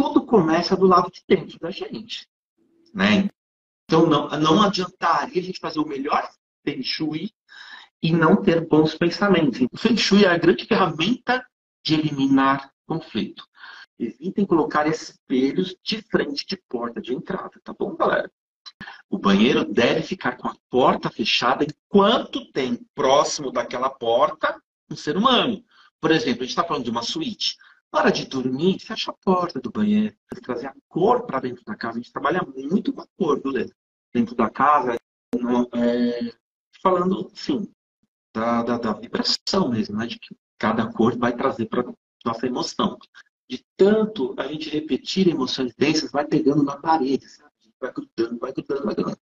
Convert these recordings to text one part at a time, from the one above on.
tudo começa do lado de dentro da gente. Né? Então, não, não adiantaria a gente fazer o melhor Feng Shui e não ter bons pensamentos. O Feng Shui é a grande ferramenta de eliminar conflito. Evitem colocar espelhos de frente de porta de entrada, tá bom, galera? O banheiro deve ficar com a porta fechada enquanto tem próximo daquela porta um ser humano. Por exemplo, a gente está falando de uma suíte. Na hora de dormir, fecha a porta do banheiro. Trazer a cor para dentro da casa. A gente trabalha muito com a cor do dentro da casa. É, falando, sim, da, da, da, vibração mesmo, né? De que cada cor vai trazer para nossa emoção. De tanto a gente repetir emoções densas, vai pegando na parede, sabe? Vai grudando, vai grudando, vai grudando.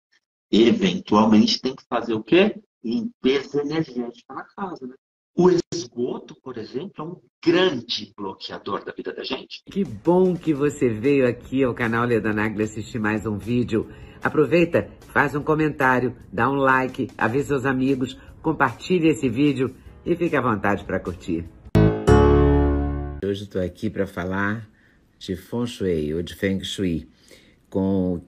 Eventualmente tem que fazer o quê? Limpeza energética na casa, né? O esgoto, por exemplo, é um grande bloqueador da vida da gente. Que bom que você veio aqui ao canal Leda Nagli assistir mais um vídeo. Aproveita, faz um comentário, dá um like, avisa seus amigos, compartilhe esse vídeo e fique à vontade para curtir. Hoje estou aqui para falar de Feng Shui, ou de Feng Shui, com o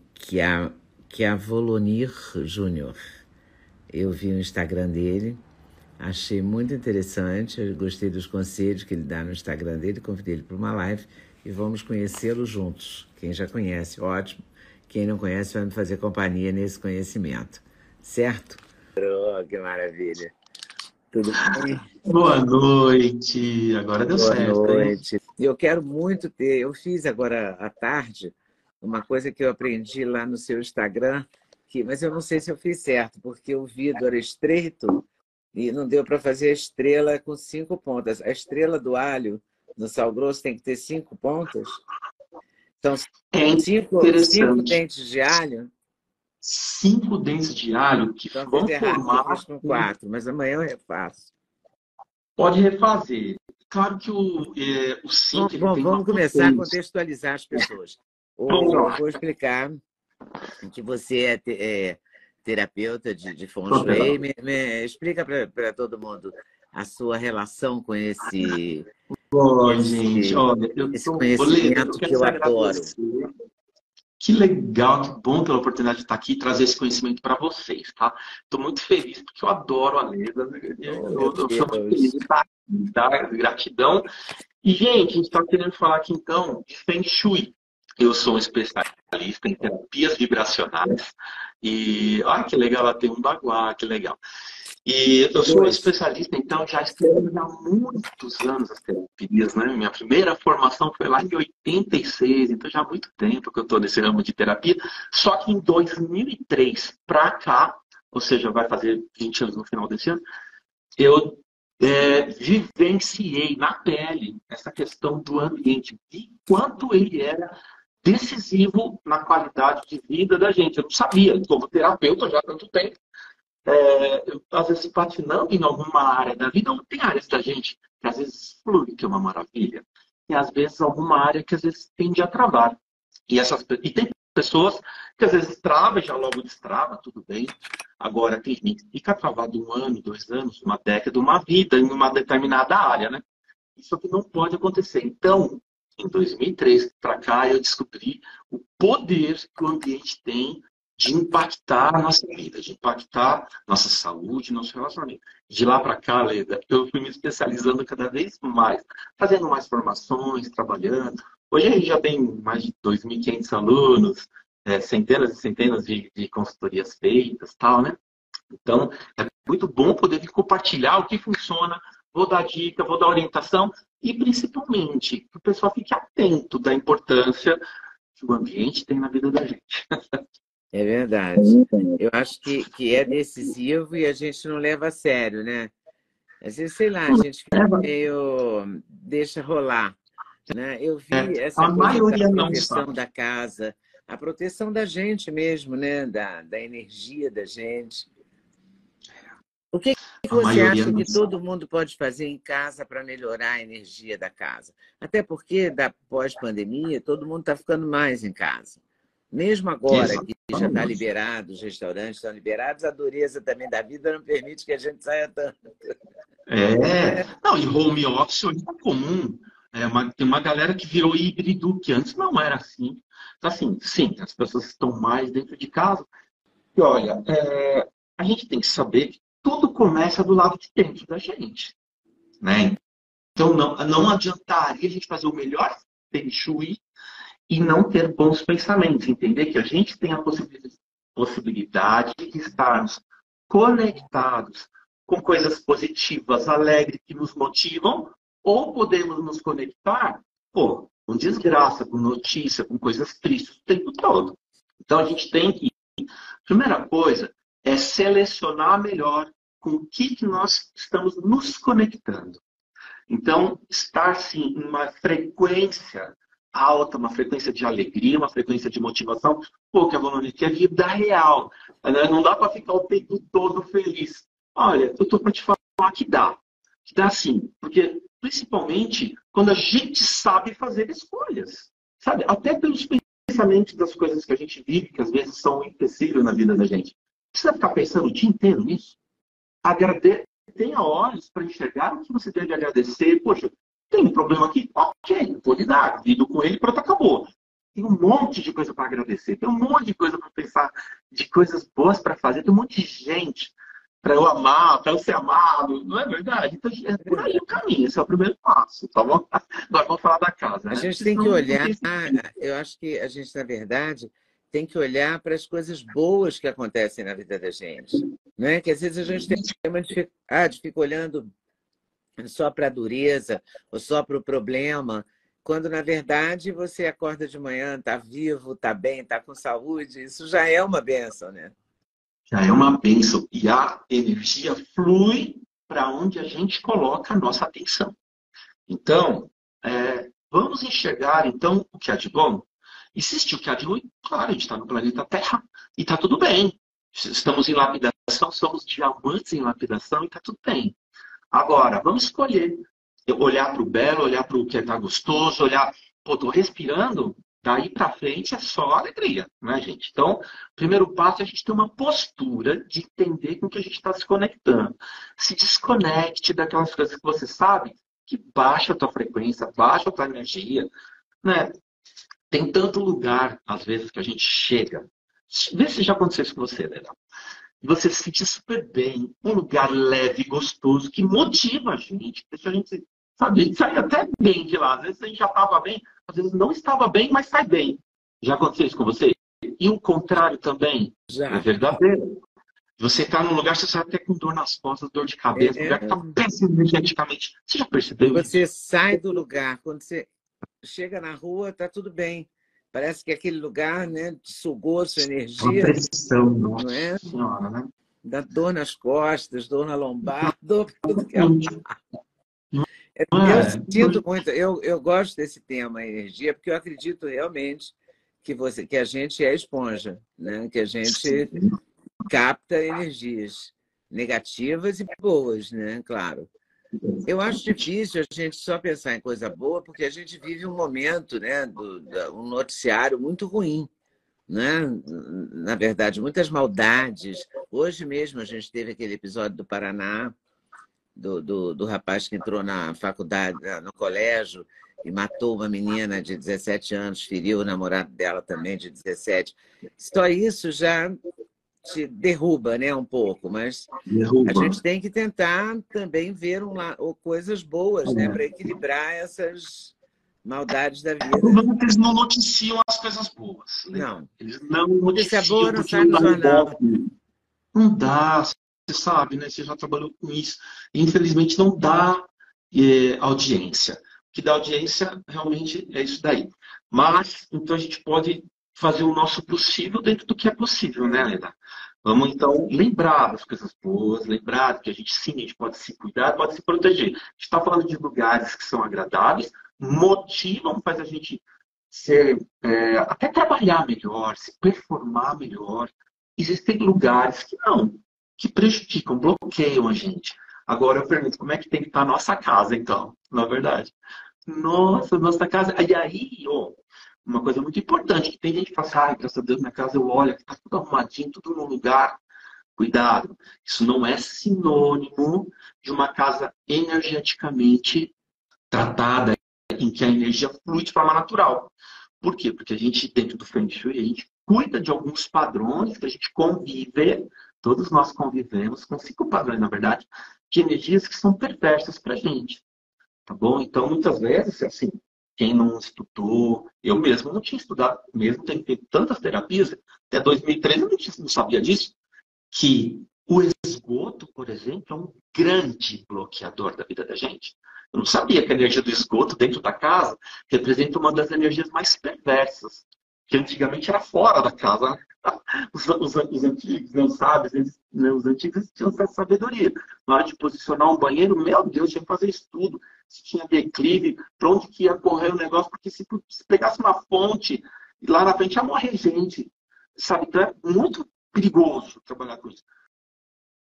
Volonir Júnior. Eu vi o Instagram dele Achei muito interessante, eu gostei dos conselhos que ele dá no Instagram dele, convidei ele para uma live e vamos conhecê-lo juntos. Quem já conhece, ótimo. Quem não conhece vai me fazer companhia nesse conhecimento. Certo? Oh, que maravilha. Tudo bem? Boa noite. Agora deu Boa certo. Boa noite. E eu quero muito ter. Eu fiz agora à tarde uma coisa que eu aprendi lá no seu Instagram, que, mas eu não sei se eu fiz certo, porque o vidro era estreito e não deu para fazer a estrela com cinco pontas. A estrela do alho no sal grosso tem que ter cinco pontas. Então, é cinco, cinco dentes de alho. Cinco dentes de alho que então, vão formar... com quatro, mas amanhã eu refaço. Pode refazer. Claro que o, é, o cinco... Bom, bom vamos começar a contextualizar as pessoas. Ou, vou explicar que você é, é terapeuta de, de Feng Shui. Me, me, explica para todo mundo a sua relação com esse, esse, gente, olha, eu esse conhecimento que eu adoro. Que legal, que bom pela oportunidade de estar aqui e trazer esse conhecimento para vocês, tá? Estou muito feliz porque eu adoro a Leda. Né? Eu, oh, eu, sou muito feliz de estar aqui, tá? Gratidão. E, gente, a gente está querendo falar aqui então de Feng Shui. Eu sou um especialista em terapias vibracionais. E olha que legal, ela tem um baguá, que legal. E eu sou especialista, então já estudo há muitos anos as terapias, né? Minha primeira formação foi lá em 86, então já há muito tempo que eu estou nesse ramo de terapia. Só que em 2003 para cá, ou seja, vai fazer 20 anos no final desse ano, eu é, vivenciei na pele essa questão do ambiente, de quanto ele era decisivo na qualidade de vida da gente. Eu não sabia, como terapeuta já há tanto tempo. É, eu, às vezes, patinando em alguma área da vida, não tem áreas da gente que às vezes flui, que é uma maravilha, e às vezes alguma área que às vezes tende a travar. E, essas, e tem pessoas que às vezes trava e já logo destrava, tudo bem. Agora, tem gente que fica travado um ano, dois anos, uma década, uma vida em uma determinada área, né? Isso aqui não pode acontecer. Então, em 2003 para cá, eu descobri o poder que o ambiente tem de impactar a nossa vida, de impactar nossa saúde, nosso relacionamento. De lá para cá, Leda, eu fui me especializando cada vez mais, fazendo mais formações, trabalhando. Hoje a gente já tem mais de 2.500 alunos, é, centenas e centenas de, de consultorias feitas, tal, né? Então, é muito bom poder compartilhar o que funciona, vou dar dica, vou dar orientação e principalmente que o pessoal fique atento da importância que o ambiente tem na vida da gente. É verdade. Eu acho que, que é decisivo e a gente não leva a sério, né? Às vezes, sei lá, a gente fica meio deixa rolar. Né? Eu vi é, essa a maioria não da da casa, a proteção da gente mesmo, né? Da, da energia da gente. O que, que você acha que todo mundo pode fazer em casa para melhorar a energia da casa? Até porque, da pós-pandemia, todo mundo está ficando mais em casa. Mesmo agora Exatamente. que já está liberado, os restaurantes estão liberados, a dureza também da vida não permite que a gente saia tanto. É, não, e home office hoje é comum. É uma, tem uma galera que virou híbrido, que antes não era assim. Então, assim, sim, as pessoas estão mais dentro de casa. E olha, é, a gente tem que saber que tudo começa do lado de dentro da gente. Né? Então, não, não adiantaria a gente fazer o melhor feng shui e não ter bons pensamentos. Entender que a gente tem a possibilidade de estarmos conectados com coisas positivas, alegres, que nos motivam, ou podemos nos conectar, pô, com desgraça, com notícia, com coisas tristes o tempo todo. Então a gente tem que, primeira coisa, é selecionar melhor com o que, que nós estamos nos conectando. Então, estar sim em uma frequência alta, uma frequência de alegria, uma frequência de motivação, pô, que a Valone é vida real. Né? Não dá para ficar o tempo todo feliz. Olha, eu estou para te falar que dá. Que dá sim. Porque, principalmente, quando a gente sabe fazer escolhas. Sabe? Até pelos pensamentos das coisas que a gente vive, que às vezes são empecilho na vida da gente. Precisa ficar pensando o dia inteiro nisso? Agrade... Tenha olhos para enxergar o que você deve agradecer. Poxa, tem um problema aqui? Ok, vou lidar, lido com ele, pronto, acabou. Tem um monte de coisa para agradecer, tem um monte de coisa para pensar, de coisas boas para fazer, tem um monte de gente para eu amar, para eu ser amado, não é verdade? Então, é por aí o caminho, esse é o primeiro passo, tá bom? Agora vamos falar da casa. Né? A gente tem que olhar, eu acho que a gente, na verdade, tem que olhar para as coisas boas que acontecem na vida da gente. Né? Que às vezes a gente tem uma dificuldade, ah, fica olhando só para a dureza ou só para o problema, quando na verdade você acorda de manhã, está vivo, está bem, está com saúde, isso já é uma benção, né? Já é uma benção. E a energia flui para onde a gente coloca a nossa atenção. Então, é, vamos enxergar então o que há de bom Existe o que há de ruim? Claro, a gente está no planeta Terra e está tudo bem. Estamos em lapidação, somos diamantes em lapidação e está tudo bem. Agora, vamos escolher. Olhar para o belo, olhar para o que está gostoso, olhar, pô, estou respirando, daí para frente é só alegria, né, gente? Então, primeiro passo é a gente ter uma postura de entender com que a gente está se conectando. Se desconecte daquelas coisas que você sabe que baixa a tua frequência, baixa a tua energia, né? Tem tanto lugar, às vezes, que a gente chega. Vê se já aconteceu isso com você, Leila. Você se sentir super bem, um lugar leve, gostoso, que motiva a gente, deixa a gente, sabe, a gente sai até bem de lá. Às vezes a gente já estava bem, às vezes não estava bem, mas sai bem. Já aconteceu isso com você? E o contrário também. Já. É verdadeiro. Você está num lugar, você sai até com dor nas costas, dor de cabeça, é... lugar que está péssimo energeticamente. Você já percebeu você isso? Você sai do lugar, quando você chega na rua, tá tudo bem. Parece que aquele lugar né, sugou sua energia. Uma pressão, não é? Senhora, né? Dá dor nas costas, dor na lombar, dor tudo que é. É, eu sinto muito, eu, eu gosto desse tema, energia, porque eu acredito realmente que, você, que a gente é esponja, né? que a gente capta energias negativas e boas, né? Claro. Eu acho difícil a gente só pensar em coisa boa, porque a gente vive um momento, né, do, do, um noticiário muito ruim. Né? Na verdade, muitas maldades. Hoje mesmo a gente teve aquele episódio do Paraná, do, do, do rapaz que entrou na faculdade, no colégio, e matou uma menina de 17 anos, feriu o namorado dela também de 17. Só isso já te derruba né, um pouco, mas derruba. a gente tem que tentar também ver uma, coisas boas né, é. para equilibrar essas maldades da vida. O eles não noticiam as coisas boas. Né? Não. Eles não noticiam. Se é boa, não sai no jornal. Não dá, você sabe, né? Você já trabalhou com isso. Infelizmente, não dá é, audiência. O que dá audiência realmente é isso daí. Mas, então, a gente pode fazer o nosso possível dentro do que é possível, né, Leda? Vamos, então, lembrar das coisas boas, lembrar que a gente, sim, a gente pode se cuidar, pode se proteger. A gente está falando de lugares que são agradáveis, motivam, faz a gente ser, é, até trabalhar melhor, se performar melhor. Existem lugares que não, que prejudicam, bloqueiam a gente. Agora eu pergunto, como é que tem que estar a nossa casa, então, na verdade? Nossa, nossa casa. E aí, ó, uma coisa muito importante, que tem gente que fala assim, ah, graças a Deus, minha casa eu olho, está tudo arrumadinho, tudo no lugar. Cuidado, isso não é sinônimo de uma casa energeticamente tratada, em que a energia flui de forma natural. Por quê? Porque a gente, dentro do Feng Shui, a gente cuida de alguns padrões que a gente convive, todos nós convivemos com cinco padrões, na verdade, de energias que são perversas para a gente. Tá bom? Então, muitas vezes, assim, quem não estudou, eu mesmo não tinha estudado, mesmo tendo feito tantas terapias, até 2013 eu não, sabia disso, que o esgoto, por exemplo, é um grande bloqueador da vida da gente. Eu não sabia que a energia do esgoto dentro da casa representa uma das energias mais perversas, que antigamente era fora da casa. Os, os, os antigos, não sabem, eles, né, os antigos tinham essa sabedoria. Na hora de posicionar um banheiro, meu Deus, tinha que fazer isso tudo. Se tinha declive, para onde que ia correr o negócio, porque se, se pegasse uma fonte, lá na frente ia morrer gente. Sabe? Então é muito perigoso trabalhar com isso.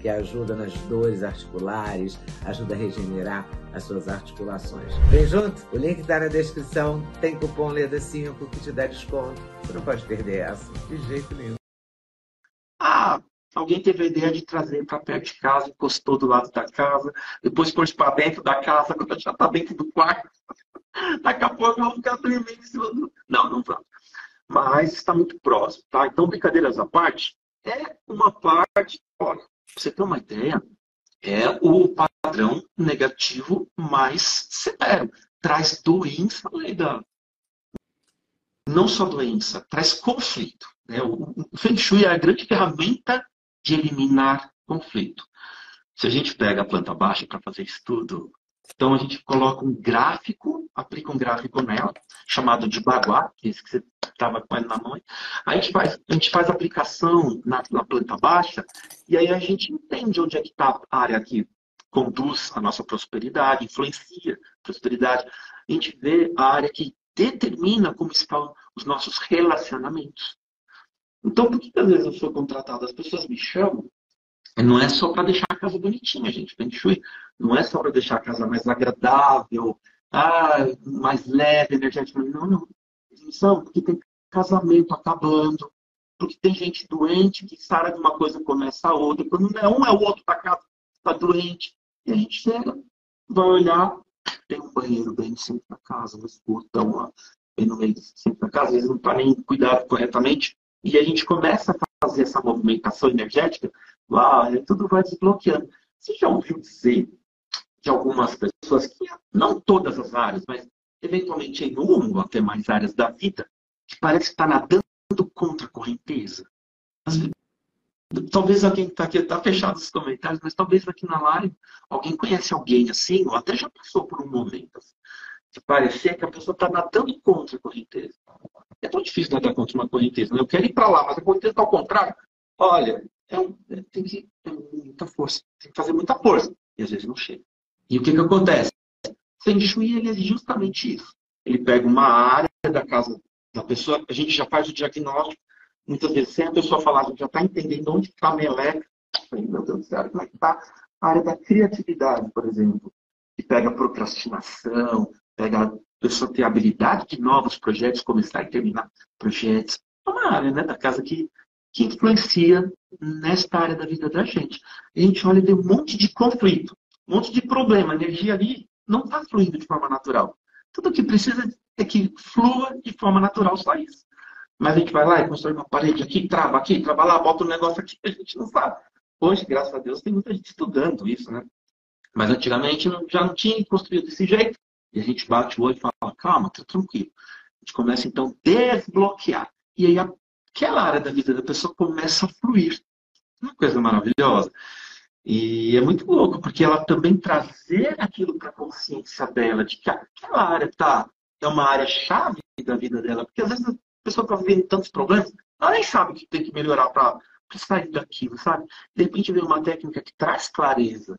que ajuda nas dores articulares, ajuda a regenerar as suas articulações. Vem junto? O link está na descrição. Tem cupom LEDA5 que te dá desconto. Você não pode perder essa, de jeito nenhum. Ah, alguém teve a ideia de trazer para perto de casa, encostou do lado da casa, depois pôs para dentro da casa, quando já está dentro do quarto. Daqui a pouco vão ficar dormindo em cima do... Não, não vamos. Mas está muito próximo, tá? Então, brincadeiras à parte, é uma parte, olha, Você ter uma ideia, é o padrão negativo mais severo. Traz doença da. Não só doença, traz conflito. Né? O Feng Shui é a grande ferramenta de eliminar conflito. Se a gente pega a planta baixa para fazer estudo, então a gente coloca um gráfico, aplica um gráfico nela, chamado de baguá, que é esse que você estava com ele na mão. A gente faz, a gente faz aplicação na, na planta baixa e aí a gente entende onde é que está a área que conduz a nossa prosperidade, influencia a prosperidade. A gente vê a área que determina como estão os nossos relacionamentos. Então, por que às vezes eu sou contratado? As pessoas me chamam, não é só para deixar a casa bonitinha, gente. Feng Shui não é só para deixar a casa mais agradável, ah, mais leve, energeticamente. Não, não porque tem casamento acabando, porque tem gente doente que sara de uma coisa começa a outra, quando não é um, é o outro está tá doente. E a gente chega, vai olhar, tem um banheiro bem no centro da casa, um esgotão lá, bem no meio do centro da casa, às vezes não está nem cuidado corretamente, e a gente começa a fazer essa movimentação energética, lá, tudo vai desbloqueando. Você já ouviu dizer de algumas pessoas que, não todas as áreas, mas eventualmente em uma ou até mais áreas da vida, que parece estar nadando contra a correnteza. Talvez alguém está aqui, está fechado os comentários, mas talvez aqui na live alguém conhece alguém assim, ou até já passou por um momento assim, de parecer que a pessoa está nadando contra a correnteza. É tão difícil nadar contra uma correnteza. Né? Eu quero ir para lá, mas a correnteza está ao contrário. Olha, é um, é, tem que ter muita força, tem que fazer muita força. E às vezes não chega. E o que, que acontece? Shui ele é justamente isso. Ele pega uma área da casa da pessoa, a gente já faz o diagnóstico, muitas vezes sem a pessoa falar, a gente já está entendendo onde está a meleca. Meu Deus do céu, como é que está a área da criatividade, por exemplo, que pega procrastinação, pega a pessoa ter habilidade de novos projetos, começar e terminar projetos. É uma área né, da casa que, que influencia nesta área da vida da gente. A gente olha e tem um monte de conflito, um monte de problema, energia ali não está fluindo de forma natural. Tudo que precisa é que flua de forma natural, só isso. Mas a gente vai lá e constrói uma parede aqui, trava aqui, trava lá, bota um negócio aqui, a gente não sabe. Hoje, graças a Deus, tem muita gente estudando isso, né? Mas antigamente já não tinha construído desse jeito. E a gente bate o olho e fala, calma, tá tranquilo. A gente começa então a desbloquear. E aí aquela área da vida da pessoa começa a fluir. Uma coisa maravilhosa. E é muito louco, porque ela também trazer aquilo para a consciência dela, de que aquela área tá, é uma área chave da vida dela. Porque às vezes a pessoa está vivendo tantos problemas, ela nem sabe o que tem que melhorar para sair daquilo, sabe? De repente vem uma técnica que traz clareza.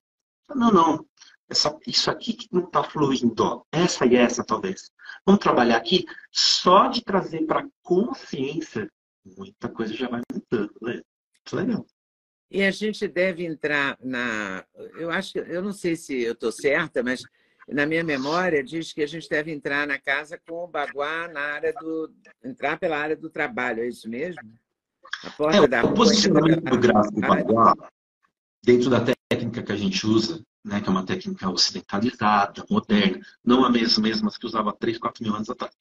Não, não. Essa, isso aqui que não está fluindo, ó, essa e essa talvez. Vamos trabalhar aqui só de trazer para consciência, muita coisa já vai mudando, né? É legal. E a gente deve entrar na. Eu acho que. Eu não sei se eu estou certa, mas na minha memória diz que a gente deve entrar na casa com o baguá na área do. entrar pela área do trabalho, é isso mesmo? A porta é, da o posicionamento do gráfico baguá, dentro da técnica que a gente usa, né, que é uma técnica ocidentalizada, moderna, não a mesma, mesmas que usava 3, 4 mil anos atrás.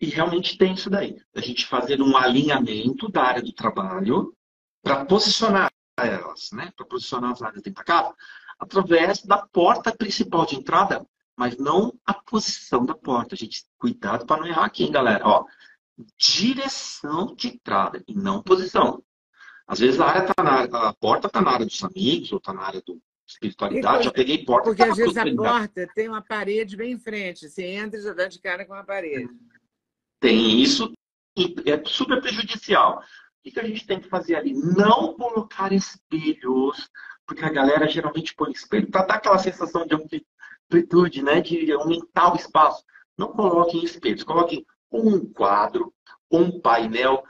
E realmente tem isso daí. A gente fazer um alinhamento da área do trabalho para posicionar elas, né? Para posicionar as áreas dentro da casa, através da porta principal de entrada, mas não a posição da porta. Gente, cuidado para não errar aqui, hein, galera. Ó, direção de entrada e não posição. Às vezes a área tá na, a porta está na área dos amigos ou está na área do espiritualidade. já peguei porta. Porque às vezes a porta tem uma parede bem em frente. Você entra e já dá de cara com a parede. Tem isso e é super prejudicial que, que a gente tem que fazer ali? Não colocar espelhos, porque a galera geralmente põe espelho para dar aquela sensação de amplitude, né? de aumentar o espaço. Não coloquem espelhos, coloquem um quadro, um painel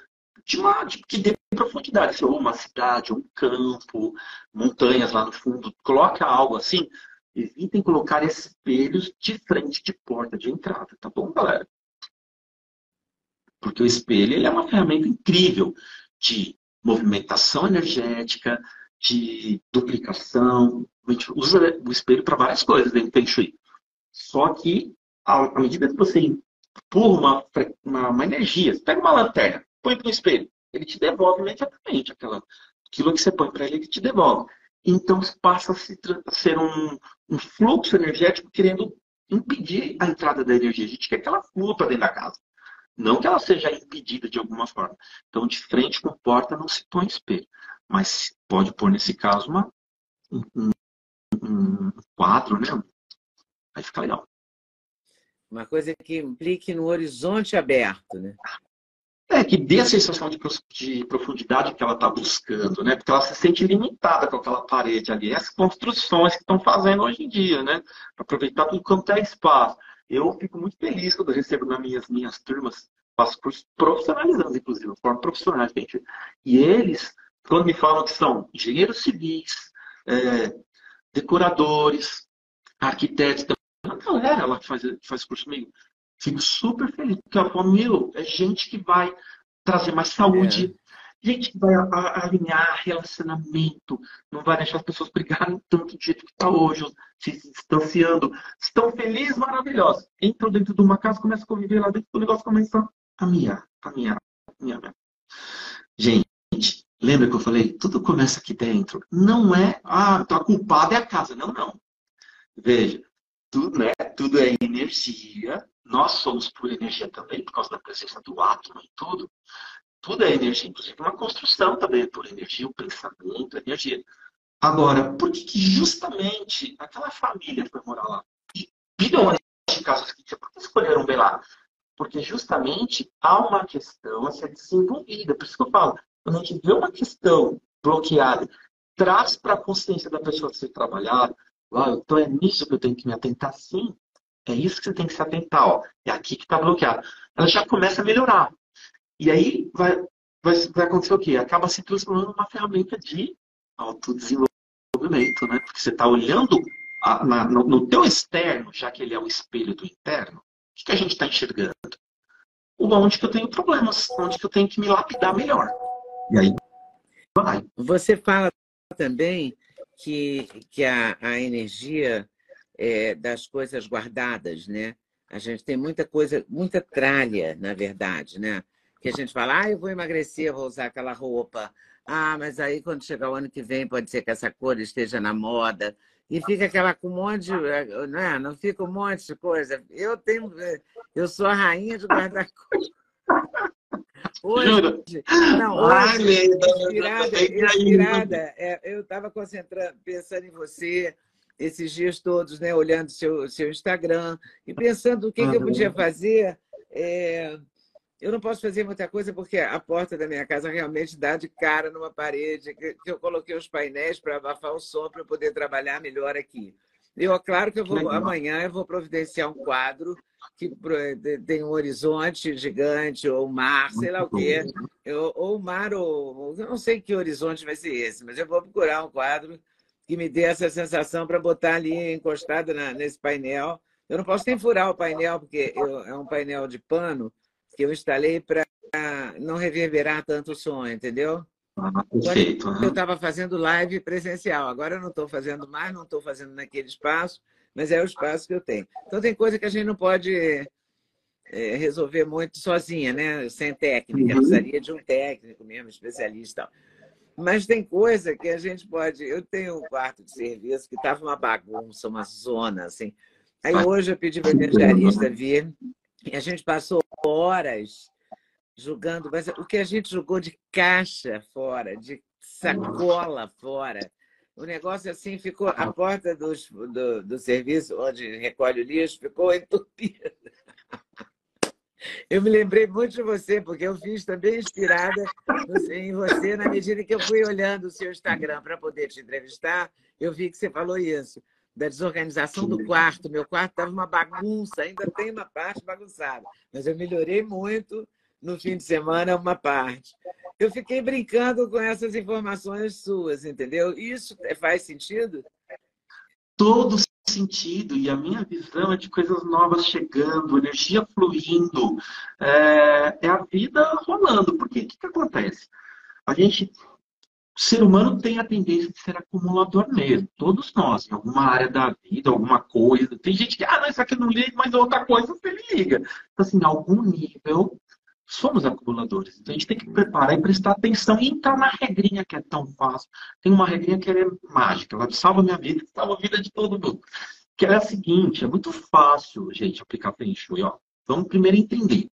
de uma, de, que dê profundidade, ou uma cidade, um campo, montanhas lá no fundo. Coloca algo assim. Evitem colocar espelhos de frente de porta de entrada, tá bom, galera? Porque o espelho ele é uma ferramenta incrível de movimentação energética, de duplicação. A gente usa o espelho para várias coisas dentro do Feng Shui. Só que, à medida que você empurra uma, uma, uma energia, você pega uma lanterna, põe para o espelho, ele te devolve imediatamente aquela, aquilo que você põe para ele, ele te devolve. Então passa a ser um, um fluxo energético querendo impedir a entrada da energia. A gente quer que ela flua para dentro da casa. Não que ela seja impedida de alguma forma. Então, de frente com porta não se põe espelho. Mas pode pôr, nesse caso, uma, um, um quadro, né? Aí fica legal. Uma coisa que implique no horizonte aberto, né? É, que dê a sensação de, de profundidade que ela está buscando, né? Porque ela se sente limitada com aquela parede ali. Essas construções que estão fazendo hoje em dia, né? Aproveitar tudo quanto é espaço. Eu fico muito feliz quando eu recebo nas minhas, minhas turmas, faço cursos profissionalizantes, inclusive, de forma profissional, gente. E eles, quando me falam que são engenheiros civis, é, decoradores, arquitetos, uma galera lá que faz, faz curso comigo. Fico super feliz, porque eu falo, meu, é gente que vai trazer mais saúde, é gente que vai alinhar relacionamento, não vai deixar as pessoas brigarem tanto do jeito que está hoje, se distanciando. Estão felizes, maravilhosos. Entram dentro de uma casa, começam a conviver lá dentro, o negócio começa a miar, a miar, a miar. Gente, lembra que eu falei? Tudo começa aqui dentro. Não é, ah, a culpada é a casa. Não, não. Veja, tudo, né, tudo é energia. Nós somos por energia também, por causa da presença do átomo e tudo. Tudo é energia, inclusive uma construção também é por energia, o pensamento, a energia. Agora, por que, que justamente aquela família foi morar lá? E bilhões de casos que por que escolheram bem lá? Porque justamente há uma questão a ser desenvolvida. Por isso que eu falo, quando a gente vê uma questão bloqueada, traz para a consciência da pessoa ser trabalhada, ah, então é nisso que eu tenho que me atentar, sim. É isso que você tem que se atentar, ó. É aqui que está bloqueado. Ela já começa a melhorar. E aí vai, vai, vai acontecer o quê? Acaba se transformando numa ferramenta de autodesenvolvimento, né? Porque você está olhando a, na, no, no teu externo, já que ele é o espelho do interno, o que, que a gente está enxergando? Onde que eu tenho problemas, onde que eu tenho que me lapidar melhor. E aí vai. Você fala também que, que a, a energia é, das coisas guardadas, né? A gente tem muita coisa, muita tralha, na verdade, né? Que a gente fala, ah, eu vou emagrecer, vou usar aquela roupa. Ah, mas aí quando chegar o ano que vem pode ser que essa cor esteja na moda. E fica aquela com um monte, de, eh, né? não fica um monte de coisa. Eu tenho, eu sou a rainha de guardar coisa. Hoje, Juro? Não, hoje, inspirada, inspirada é, eu estava concentrando, pensando em você esses dias todos, né, olhando seu seu Instagram e pensando o que, uhum. que eu podia fazer. É, eu não posso fazer muita coisa porque a porta da minha casa realmente dá de cara numa parede, que, eu coloquei os painéis para abafar o som para poder trabalhar melhor aqui. Eu, claro que eu vou, amanhã eu vou providenciar um quadro que tem um horizonte gigante, ou mar, sei lá o quê. Eu, ou mar, ou. Eu não sei que horizonte vai ser esse, mas eu vou procurar um quadro que me dê essa sensação para botar ali encostado na, nesse painel. Eu não posso nem furar o painel, porque eu, é um painel de pano que eu instalei para não reverberar tanto o som, entendeu? Ah, perfeito. Eu estava fazendo live presencial, agora eu não estou fazendo mais, não estou fazendo naquele espaço, mas é o espaço que eu tenho. Então tem coisa que a gente não pode é, resolver muito sozinha, né? Sem técnica, uhum. precisaria de um técnico mesmo, especialista. Tal. Mas tem coisa que a gente pode. Eu tenho um quarto de serviço que estava uma bagunça, uma zona, assim. Aí hoje eu pedi para o vir e a gente passou horas jogando, mas o que a gente jogou de caixa fora, de sacola fora. O negócio assim ficou, a porta dos, do, do serviço onde recolhe o lixo ficou entupida. Eu me lembrei muito de você, porque eu fiz também inspirada em você na medida que eu fui olhando o seu Instagram para poder te entrevistar. Eu vi que você falou isso, da desorganização do quarto. Meu quarto estava uma bagunça, ainda tem uma parte bagunçada, mas eu melhorei muito no fim de semana, uma parte. Eu fiquei brincando com essas informações suas, entendeu? Isso faz sentido? Todo sentido e a minha visão é de coisas novas chegando, energia fluindo, é, é a vida rolando. Porque o que, que acontece? A gente, o ser humano tem a tendência de ser acumulador mesmo. Todos nós, em alguma área da vida, alguma coisa. Tem gente que, ah, não, isso aqui não liga, mas outra coisa você liga. Então, assim, em algum nível, somos acumuladores. Então a gente tem que preparar e prestar atenção e entrar na regrinha que é tão fácil. Tem uma regrinha que é mágica, ela salva minha vida, salva a vida de todo mundo. Que é a seguinte, é muito fácil, gente, aplicar Feng Shui. Ó. Vamos primeiro entender.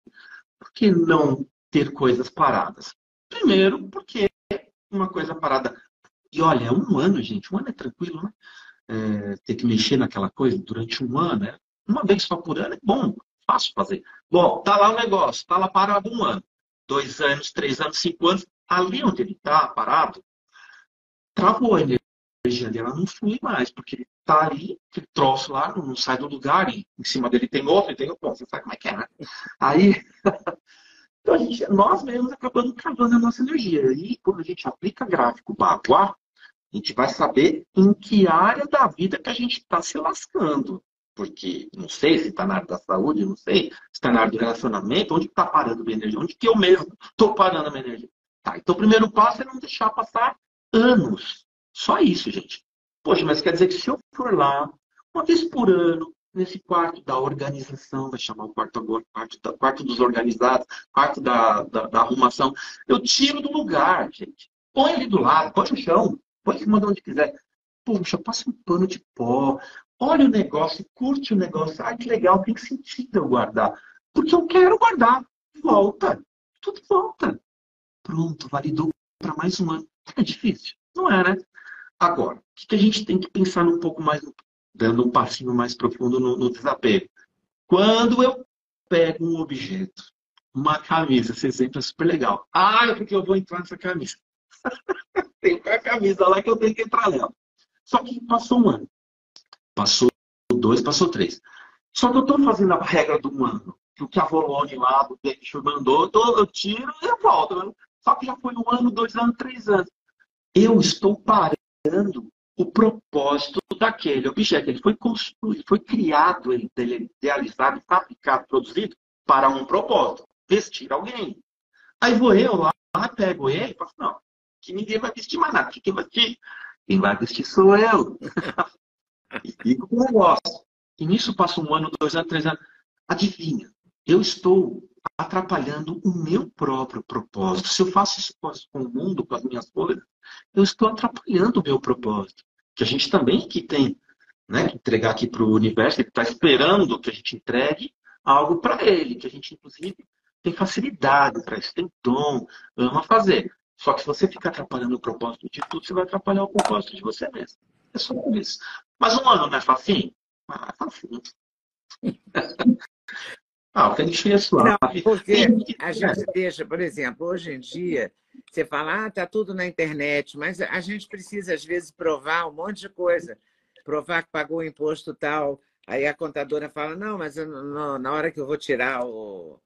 Por que não ter coisas paradas? Primeiro, porque uma coisa parada. E olha, é um ano, gente. Um ano é tranquilo, né? É, ter que mexer naquela coisa durante um ano. É, uma vez só por ano é bom fácil fazer. Bom, tá lá o negócio, tá lá parado um ano, dois anos, três anos, cinco anos. Ali onde ele tá parado, travou a energia dele, ela não flui mais, porque ele tá ali, aquele troço lá, não sai do lugar, e em cima dele tem outro, e tem outro, você sabe como é que é, né? Aí, então a gente, nós mesmos acabamos travando a nossa energia. E quando a gente aplica gráfico Baguá, a gente vai saber em que área da vida que a gente está se lascando porque não sei se está na área da saúde, não sei se está na área do relacionamento, onde está parando a minha energia, onde que eu mesmo estou parando a minha energia. Tá, então o primeiro passo é não deixar passar anos. Só isso, gente. Poxa, mas quer dizer que se eu for lá, uma vez por ano, nesse quarto da organização, vai chamar o quarto agora, quarto, da, quarto dos organizados, quarto da, da, da, arrumação, eu tiro do lugar, gente. Põe ali do lado, põe no chão, põe em cima de onde quiser. Poxa, passa um pano de pó, olha o negócio, curte o negócio. Ai, que legal, tem sentido eu guardar. Porque eu quero guardar. Volta. Tudo volta. Pronto, validou para mais um ano. É difícil? Não é, né? Agora, o que, a gente tem que pensar um pouco mais, dando um passinho mais profundo no, no desapego? Quando eu pego um objeto, uma camisa, esse exemplo é super legal. Ah, porque eu vou entrar nessa camisa. tem a camisa lá que eu tenho que entrar nela. Só que passou um ano. Passou dois, passou três. Só que eu estou fazendo a regra do ano. Que o que a Volone lá do Peixo mandou, eu, tô, eu tiro e eu volto. Só que já foi um ano, dois anos, três anos. Eu estou parando o propósito daquele objeto. Ele foi construído, foi criado, ele, idealizado, fabricado, produzido para um propósito. Vestir alguém. Aí vou eu lá, pego ele e falo, não, que ninguém vai vestir mais nada. Quem vai vestir? Quem vai vestir sou eu. E fico com o negócio. E nisso passa um ano, dois anos, três anos. Adivinha, eu estou atrapalhando o meu próprio propósito. Se eu faço isso com o mundo, com as minhas coisas, eu estou atrapalhando o meu propósito. Que a gente também que tem né, que entregar aqui para o universo, ele está esperando que a gente entregue algo para ele, que a gente, inclusive, tem facilidade para isso, tem dom, ama fazer. Só que se você ficar atrapalhando o propósito de tudo, você vai atrapalhar o propósito de você mesmo. É só isso. Mas um ano não é facinho? Ah, é facinho. Ah, o feng shui é suave. Não, porque a gente deixa, por exemplo, hoje em dia, você fala, ah, tá tudo na internet, mas a gente precisa, às vezes, provar um monte de coisa. Provar que pagou o imposto tal. Aí a contadora fala, não, mas eu, não, na hora que eu vou tirar o,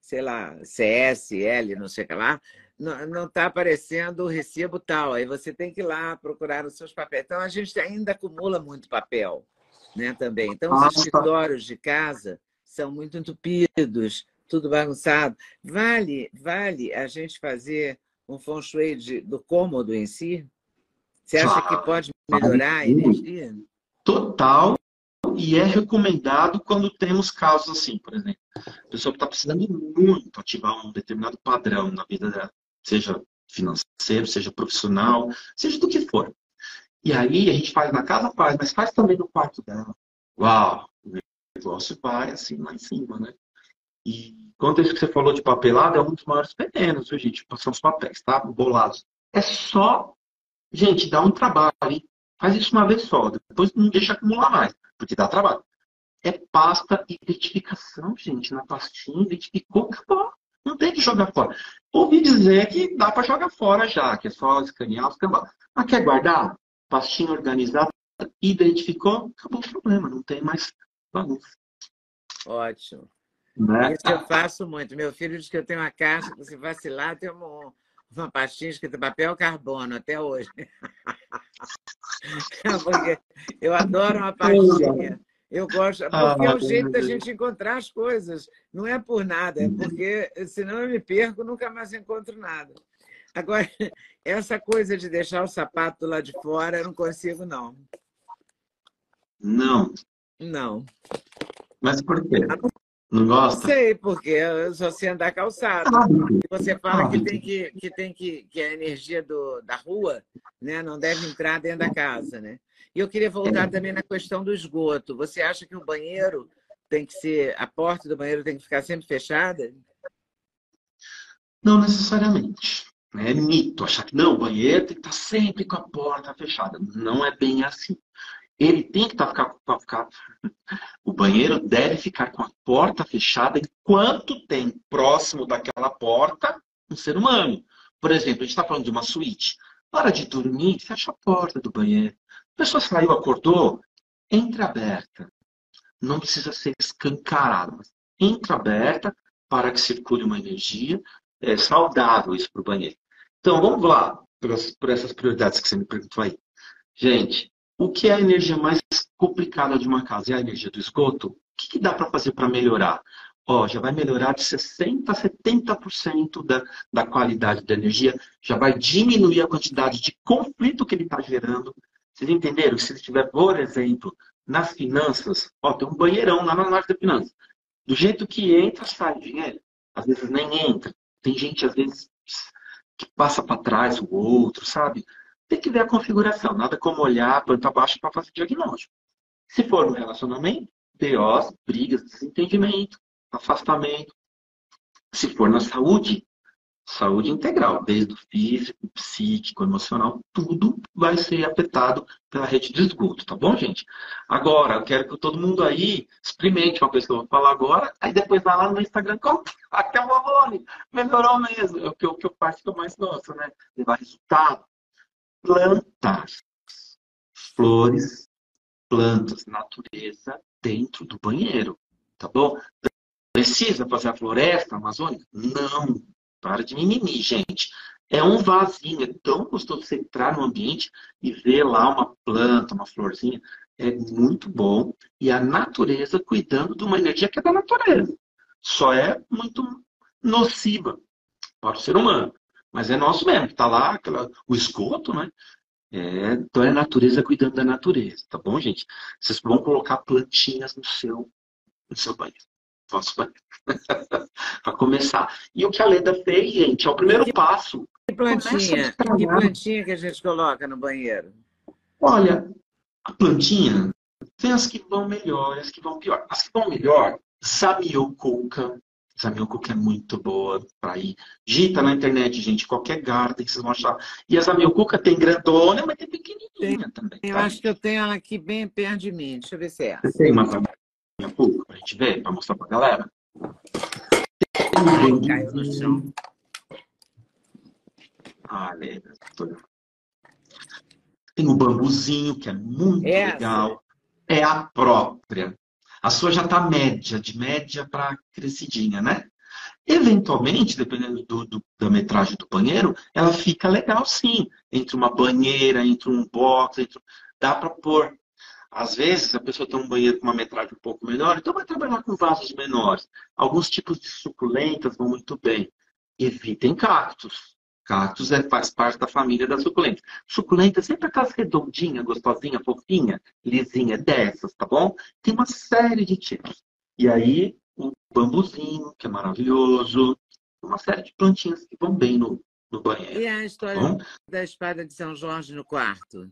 sei lá, CSL, não sei o que lá, não está aparecendo o recibo tal. Aí você tem que ir lá procurar os seus papéis. Então, a gente ainda acumula muito papel né, também. Então, os escritórios de casa são muito entupidos, tudo bagunçado. Vale, vale a gente fazer um feng shui de, do cômodo em si? Você acha que pode melhorar a energia? Total. E é recomendado quando temos casos assim, por exemplo. A pessoa que está precisando muito ativar um determinado padrão na vida dela, seja financeiro, seja profissional, seja do que for. E aí a gente faz na casa, faz, mas faz também no quarto dela. Uau! Negócio vai assim lá em cima, né? E quanto a isso que você falou de papelado, é um dos maiores venenos, viu, gente? São os papéis, tá? Bolados. É só, gente, dá um trabalho, hein? Faz isso uma vez só, depois não deixa acumular mais, porque dá trabalho. É pasta identificação, gente, na pastinha, identificou, acabou. Não tem que jogar fora. Ouvi dizer que dá para jogar fora já, que é só escanear os cambal. Mas quer guardar? Pastinha organizada, identificou, acabou o problema, não tem mais Ótimo. Né? Isso eu faço muito. Meu filho diz que eu tenho uma caixa, que se vacilar, tem uma, uma pastinha escrita papel carbono até hoje. Porque eu adoro uma pastinha. Eu gosto, ah, porque é o jeito da gente encontrar as coisas. Não é por nada, é porque senão eu me perco, nunca mais encontro nada. Agora, essa coisa de deixar o sapato lá de fora, eu não consigo, não. Não. Não. Mas por quê? Não gosta? Não sei, porque eu só sei andar calçado. Ah, você fala ah, que tem que, que tem que, que a energia do, da rua né, não deve entrar dentro da casa, né? E eu queria voltar também na questão do esgoto. Você acha que o banheiro tem que ser, a porta do banheiro tem que ficar sempre fechada? Não necessariamente. É mito achar que não, o banheiro tem que estar sempre com a porta fechada. Não é bem assim. Ele tem que estar ficar, ficar, o banheiro deve ficar com a porta fechada enquanto tem próximo daquela porta um ser humano. Por exemplo, a gente está falando de uma suíte. Na hora de dormir, fecha a porta do banheiro. A pessoa saiu, acordou, entra aberta. Não precisa ser escancarada, entra aberta para que circule uma energia é, saudável isso para o banheiro. Então, vamos lá, por essas prioridades que você me perguntou aí. Gente, o que é a energia mais complicada de uma casa? É a energia do esgoto? O que, que dá para fazer para melhorar? Ó, já vai melhorar de 60% a 70% da, da qualidade da energia, já vai diminuir a quantidade de conflito que ele está gerando. Vocês entenderam? Se ele tiver, por exemplo, nas finanças, ó, tem um banheirão lá na análise da finança. Do jeito que entra, sai dinheiro. Às vezes nem entra. Tem gente, às vezes, que passa para trás o outro, sabe? Tem que ver a configuração, nada como olhar planta baixa para fazer diagnóstico. Se for no relacionamento, BOs, brigas, desentendimento, afastamento. Se for na saúde, saúde integral, desde o físico, psíquico, emocional, tudo vai ser afetado pela rede de esgoto, tá bom, gente? Agora, eu quero que todo mundo aí experimente uma coisa que eu vou falar agora, aí depois vai lá no Instagram, até o Avone, melhorou mesmo, é o que eu, que eu faço que eu mais gosto, né? Levar resultado plantas, flores, plantas, natureza dentro do banheiro, tá bom? Precisa fazer a floresta amazônica? Não. Para de mimimi, gente. É um vasinho, é tão gostoso você entrar no ambiente e ver lá uma planta, uma florzinha. É muito bom. E a natureza cuidando de uma energia que é da natureza. Só é muito nociva para o ser humano. Mas é nosso mesmo, está lá aquela, o esgoto, né? É, então é a natureza cuidando da natureza, tá bom, gente? Vocês vão colocar plantinhas no seu, no seu banheiro. Nosso banheiro. para começar. E o que a Leda fez, gente, é o primeiro que, passo. Que plantinha? Que plantinha que a gente coloca no banheiro? Olha, a plantinha tem as que vão melhor, as que vão pior. As que vão melhor, Samioculca, Essa Miocuca é muito boa para ir. Gita na internet, gente, qualquer garden vocês vão achar. E essa Miocuca tem grandona, mas tem pequenininha tem, também. Eu tá? acho que eu tenho ela aqui bem perto de mim. Deixa eu ver se é essa. Você tem uma Miocuca pra gente ver, para mostrar pra galera? Ai, caiu no chão. Ah, lembra. Tem o bambuzinho, que é muito essa. legal. É a própria. A sua já está média, de média para crescidinha, né? Eventualmente, dependendo do, do, da metragem do banheiro, ela fica legal sim. Entre uma banheira, entre um box, entre... dá para pôr. Às vezes, a pessoa tem um banheiro com uma metragem um pouco menor, então vai trabalhar com vasos menores. Alguns tipos de suculentas vão muito bem. Evitem cactos. Cactus é, faz parte da família das suculentas. Suculenta é sempre aquelas redondinhas, gostosinha, fofinha, lisinha, dessas, tá bom? Tem uma série de tipos. E aí, o bambuzinho, que é maravilhoso. Uma série de plantinhas que vão bem no, no banheiro. E a história tá da espada de São Jorge no quarto?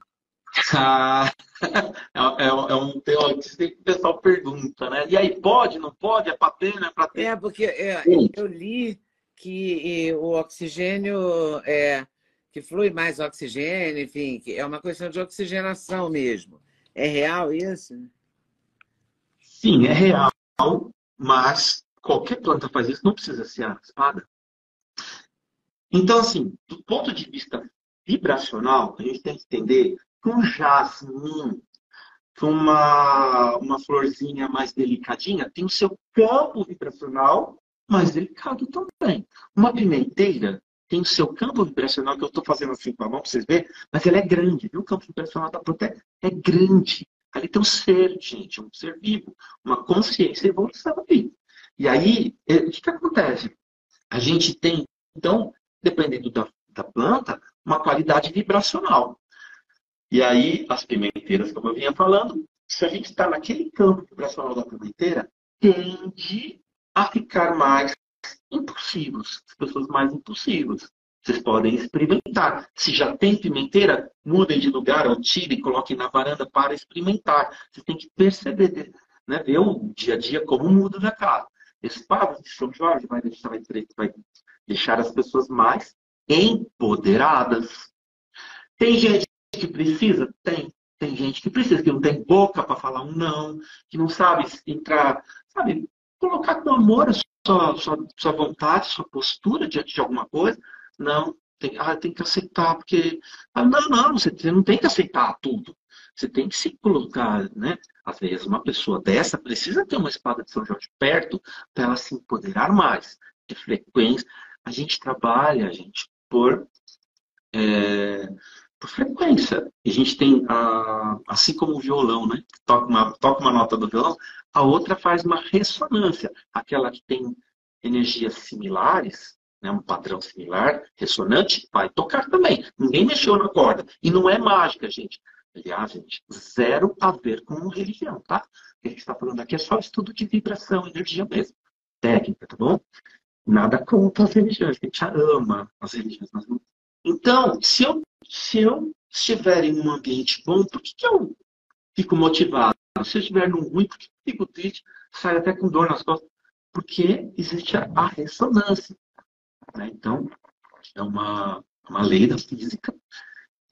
Ah, é, é, é, um teórico que o pessoal pergunta, né? E aí, pode, não pode? É para ter, não é para ter? É, porque é, eu li que o oxigênio é que flui mais oxigênio, enfim, que é uma questão de oxigenação mesmo. É real isso? Sim, é real, mas qualquer planta faz isso, não precisa ser a espada. Então, assim, do ponto de vista vibracional, a gente tem que entender que um jasmim, que uma, uma florzinha mais delicadinha, tem o seu campo vibracional mais delicado também. Uma pimenteira tem o seu campo vibracional, que eu estou fazendo assim com a mão para vocês verem, mas ela é grande, viu? O campo vibracional da planta é, é grande. Ali tem um ser, gente, um ser vivo, uma consciência evolução ali. E aí, é, o que, que acontece? A gente tem, então, dependendo da, da planta, uma qualidade vibracional. E aí, as pimenteiras, como eu vinha falando, se a gente está naquele campo vibracional da pimenteira, tende a ficar mais impulsivos, as pessoas mais impulsivas. Vocês podem experimentar. Se já tem pimenteira, mudem de lugar ou tirem, coloquem na varanda para experimentar. Você tem que perceber, né, ver o dia a dia como muda da casa. Esse papo de São Jorge vai deixar, vai deixar as pessoas mais empoderadas. Tem gente que precisa? Tem. Tem gente que precisa, que não tem boca para falar um não, que não sabe entrar, sabe, colocar com amor sua, sua, sua vontade, sua postura diante de alguma coisa. Não, tem, ah, tem que aceitar, porque. Ah, não, não, você não tem que aceitar tudo. Você tem que se colocar, né? Às vezes, uma pessoa dessa precisa ter uma espada de São Jorge perto para ela se empoderar mais, de frequência. A gente trabalha, a gente, por, é, por frequência. A gente tem, a, assim como o violão, né? Toca uma, toca uma nota do violão, a outra faz uma ressonância. Aquela que tem energias similares, né, um padrão similar, ressonante, vai tocar também. Ninguém mexeu na corda. E não é mágica, gente. Aliás, gente, zero a ver com religião, tá? O que a gente está falando aqui é só estudo de vibração, energia mesmo. Técnica, tá bom? Nada contra as religiões. A gente ama as religiões. Mas. Então, se eu, se eu estiver em um ambiente bom, por que, que eu fico motivado? Se eu estiver num ruim, por que fico triste? Saio até com dor nas costas. Porque existe a, a ressonância. Né? Então, é uma, uma lei da física.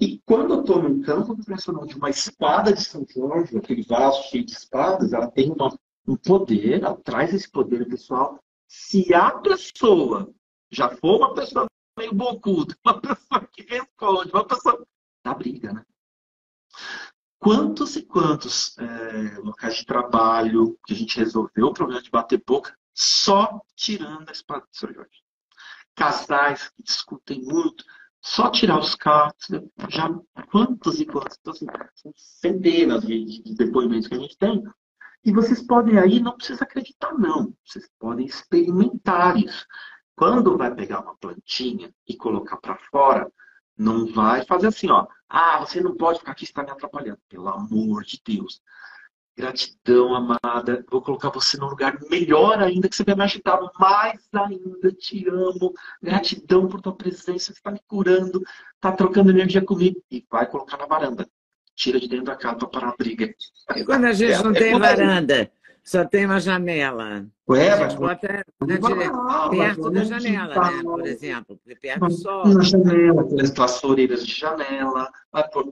E quando eu estou num campo vibracional de uma espada de São Jorge, aquele vaso cheio de espadas, ela tem uma, um poder, ela traz esse poder pessoal. Se a pessoa já for uma pessoa meio bocuda, uma pessoa que responde, uma pessoa. dá briga, né? Quantos e quantos é, locais de trabalho que a gente resolveu o problema de bater boca só tirando a espada de Jorge. Casais que discutem muito, só tirar os carros, já quantos e quantos, então, assim, são centenas de, de depoimentos que a gente tem. E vocês podem aí, não precisa acreditar não, vocês podem experimentar isso. Quando vai pegar uma plantinha e colocar para fora, não vai fazer assim, ó. Ah, você não pode ficar aqui, está me atrapalhando. Pelo amor de Deus. Gratidão, amada. Vou colocar você num lugar melhor ainda, que você vai me ajudar mais ainda. Te amo. Gratidão por tua presença. Você está me curando, está trocando energia comigo. E vai colocar na varanda. Tira de dentro da casa para parar a briga. E quando a gente é, não é tem varanda? Só tem uma janela. Ué, a gente bota na dire... perto da janela, né? Por exemplo, perto do sol. Na janela, aquelas floreiras de janela.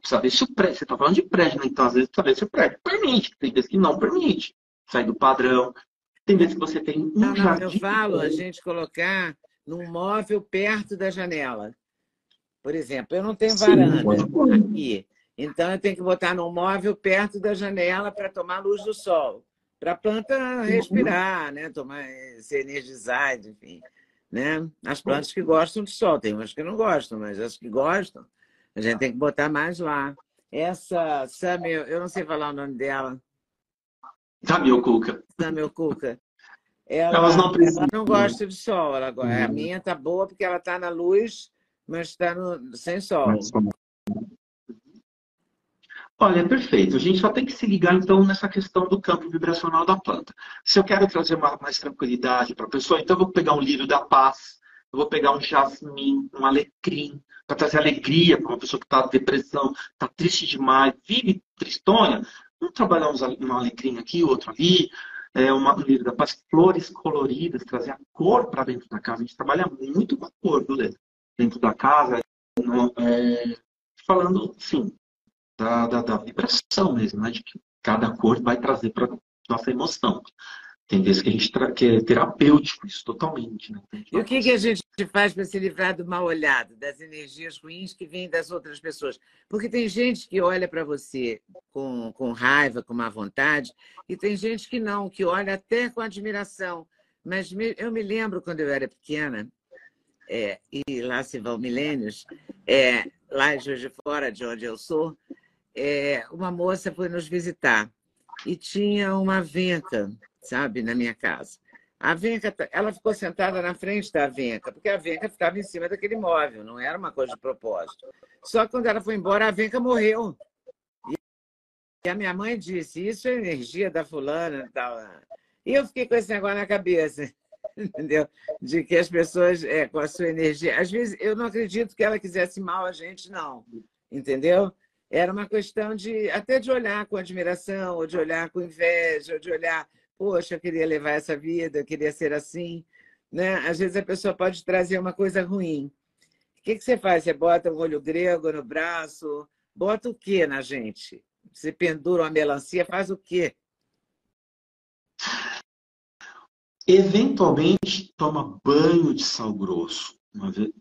Saber se o prédio. Você está falando de prédio, né? Então, às vezes, saber se o prédio permite. Tem vezes que não permite. Sai do padrão. Tem vezes que você tem um não, não, Eu falo a gente colocar num móvel perto da janela. Por exemplo, eu não tenho varanda Sim, aqui. Então, eu tenho que botar num móvel perto da janela para tomar luz do sol. Para a planta respirar, né? Tomar, se energizar, enfim. Né? As plantas que gostam de sol, tem umas que não gostam, mas as que gostam, a gente tem que botar mais lá. Essa Samuel, eu não sei falar o nome dela. Samuel Cuca. Samuel Cuca. Ela, Elas não precisam. Ela não gosta de sol. Ela, A uhum. minha tá boa porque ela está na luz, mas está sem sol. Olha, é perfeito. A gente só tem que se ligar, então, nessa questão do campo vibracional da planta. Se eu quero trazer mais tranquilidade para a pessoa, então eu vou pegar um lírio da paz, eu vou pegar um jasmim, um alecrim, para trazer alegria para uma pessoa que está depressão, está triste demais, vive tristonha. Vamos trabalhar uns, um alecrim aqui, outro ali, é, uma, um lírio da paz, flores coloridas, trazer a cor para dentro da casa. A gente trabalha muito com a cor do dentro da casa, é, falando, sim, da, da, da vibração mesmo, né? De que cada cor vai trazer para nossa emoção. Tem vezes que a gente que é terapêutico isso totalmente. Né? E o que, que a gente faz para se livrar do mal olhado, das energias ruins que vêm das outras pessoas? Porque tem gente que olha para você com, com raiva, com má vontade, e tem gente que não, que olha até com admiração. Mas me, eu me lembro quando eu era pequena, é, e lá se vão milênios, é, lá de Fora, de onde eu sou, é, uma moça foi nos visitar e tinha uma venca, sabe, na minha casa. A venca, ela ficou sentada na frente da venca, porque a venca ficava em cima daquele móvel, não era uma coisa de propósito. Só que quando ela foi embora, a venca morreu. E a minha mãe disse: Isso é energia da fulana e tal. E eu fiquei com esse negócio na cabeça, entendeu? De que as pessoas, é, com a sua energia. Às vezes, eu não acredito que ela quisesse mal a gente, não, entendeu? Era uma questão de até de olhar com admiração, ou de olhar com inveja, ou de olhar, poxa, eu queria levar essa vida, eu queria ser assim. Né? Às vezes a pessoa pode trazer uma coisa ruim. O que, que você faz? Você bota um olho grego no braço? Bota o que na gente? Você pendura uma melancia, faz o quê? Eventualmente, toma banho de sal grosso.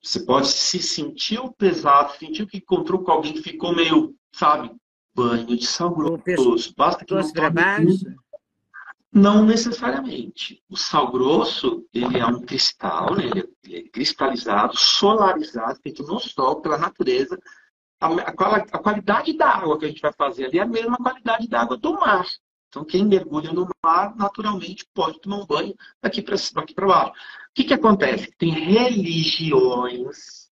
Você pode se sentir pesado, sentir que encontrou com alguém que ficou meio sabe? Banho de sal grosso. Basta que não tome Não necessariamente. O sal grosso, ele é um cristal, né? ele é cristalizado, solarizado, feito no sol pela natureza. A, a, qualidade da água que a gente vai fazer ali é a mesma qualidade da água do mar. Então, quem mergulha no mar, naturalmente, pode tomar um banho daqui para baixo. O que, que acontece? Tem religiões,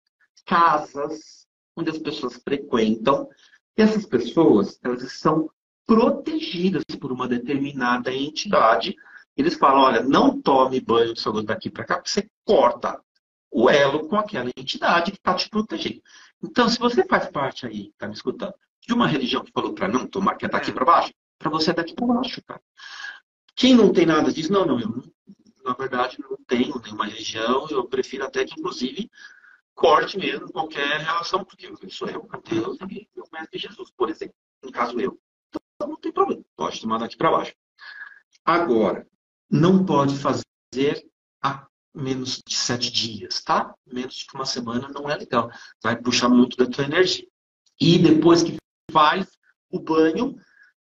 casas, onde as pessoas frequentam, e essas pessoas, elas são protegidas por uma determinada entidade. Eles falam, olha, não tome banho de saúde daqui para cá, porque você corta o elo com aquela entidade que está te protegendo. Então, se você faz parte aí, está me escutando, de uma religião que falou para não tomar, que é daqui para baixo, para você é daqui para baixo, cara. Quem não tem nada diz, não, não, eu na verdade não tenho nenhuma religião, eu prefiro até que, inclusive, corte mesmo qualquer relação, porque eu sou eu com Deus e eu mestre Jesus, por exemplo, no caso eu. Então não tem problema, pode tomar daqui para baixo. Agora, não pode fazer a menos de sete dias, tá? Menos de uma semana não é legal. Vai puxar muito da tua energia. E depois que faz o banho,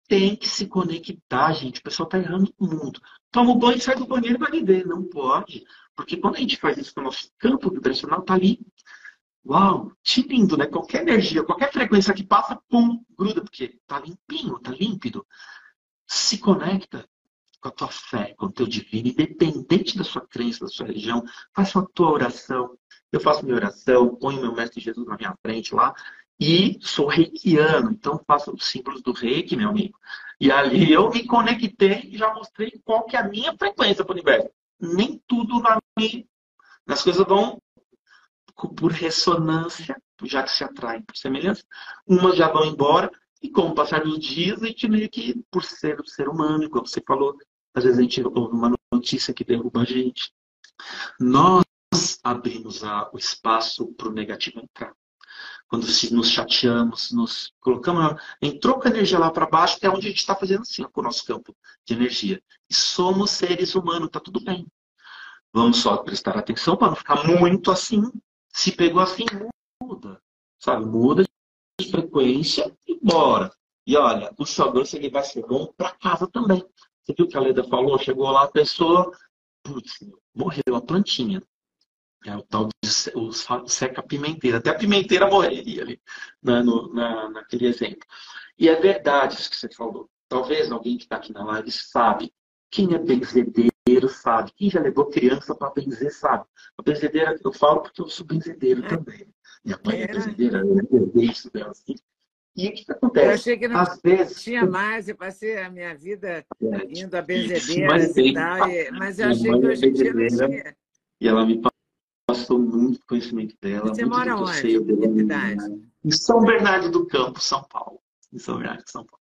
tem que se conectar, gente. O pessoal está errando muito. Toma o banho, sai do banheiro e vai viver. Não pode. Porque quando a gente faz isso com o nosso campo vibracional, tá ali. Uau, que lindo, né? Qualquer energia, qualquer frequência que passa, pum, gruda, porque tá limpinho, tá límpido. Se conecta com a tua fé, com o teu divino, independente da sua crença, da sua religião, faça a tua oração. Eu faço minha oração, ponho meu mestre Jesus na minha frente lá, e sou reikiano, então faço os símbolos do reiki, meu amigo. E ali eu me conectei e já mostrei qual que é a minha frequência para o universo nem tudo vai as coisas vão por ressonância, já que se atraem por semelhança, umas já vão embora, e com o passar dos dias, a gente meio que, por ser o ser humano, como você falou, às vezes a gente ouve uma notícia que derruba a gente. Nós abrimos a, o espaço para o negativo entrar. Quando nos chateamos, nos colocamos, entrou com a energia lá para baixo, é onde a gente está fazendo assim, com o nosso campo de energia. E somos seres humanos, tá tudo bem. Vamos só prestar atenção para não ficar muito assim. Se pegou assim, muda. Sabe? Muda de frequência e bora. E olha, o grosso ele vai ser bom para casa também. Você viu o que a Leda falou? Chegou lá a pessoa, putz, morreu a plantinha. É o tal de o seca-pimenteira. Até a pimenteira morreria ali, né, no, na, naquele exemplo. E é verdade isso que você falou. Talvez alguém que está aqui na live sabe. Quem é benzedeiro sabe. Quem já levou criança para benzer sabe. A benzedeira, eu falo porque eu sou benzedeiro é. também. Minha mãe é, é benzedeira, eu herdei isso dela assim. E o que, que acontece? Eu achei que não Às vezes, tinha mais, eu passei a minha vida é, indo a benzedeiras e tal, mas eu achei que hoje em dia não tinha. E ela me passou muito conhecimento dela. Você mora onde? Em cidade? Em São Bernardo do Campo, São Paulo. Em São Bernardo São Paulo.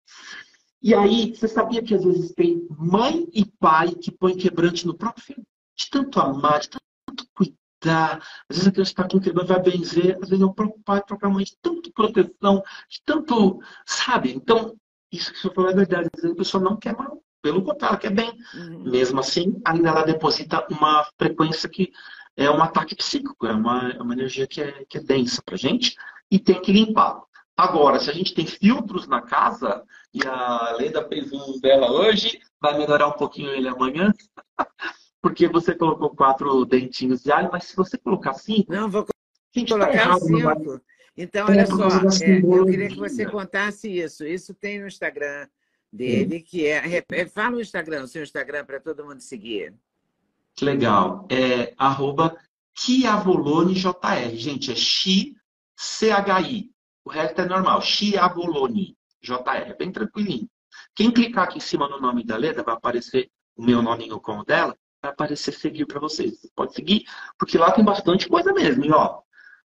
E aí, você sabia que às vezes tem mãe e pai que põem quebrante no próprio filho? De tanto amar, de tanto cuidar. Às vezes a criança está com quebrante, vai benzer. Às vezes é o próprio pai, a própria mãe, de tanto proteção, de tanto. Sabe? Então, isso que você falou é verdade. Às vezes a pessoa não quer mal. Pelo contrário, quer bem. Uhum. Mesmo assim, ainda ela deposita uma frequência que é um ataque psíquico, é uma, é uma energia que é, que é densa para gente e tem que limpar. Agora, se a gente tem filtros na casa, e a Leda fez um dela hoje, vai melhorar um pouquinho ele amanhã, porque você colocou quatro dentinhos de alho, mas se você colocar cinco. Não, vou colocar tá errado, cinco. Então, olha só, é, eu queria que você contasse isso. Isso tem no Instagram dele, que é. Fala o Instagram, o seu Instagram, para todo mundo seguir. Que legal. É arroba JR. Gente, é Xi, C-H-I. O resto é normal. Chiavolone, JR. Bem tranquilinho. Quem clicar aqui em cima no nome da Leda, vai aparecer o meu nominho com o dela, vai aparecer seguir para vocês. Você pode seguir, porque lá tem bastante coisa mesmo. E, ó,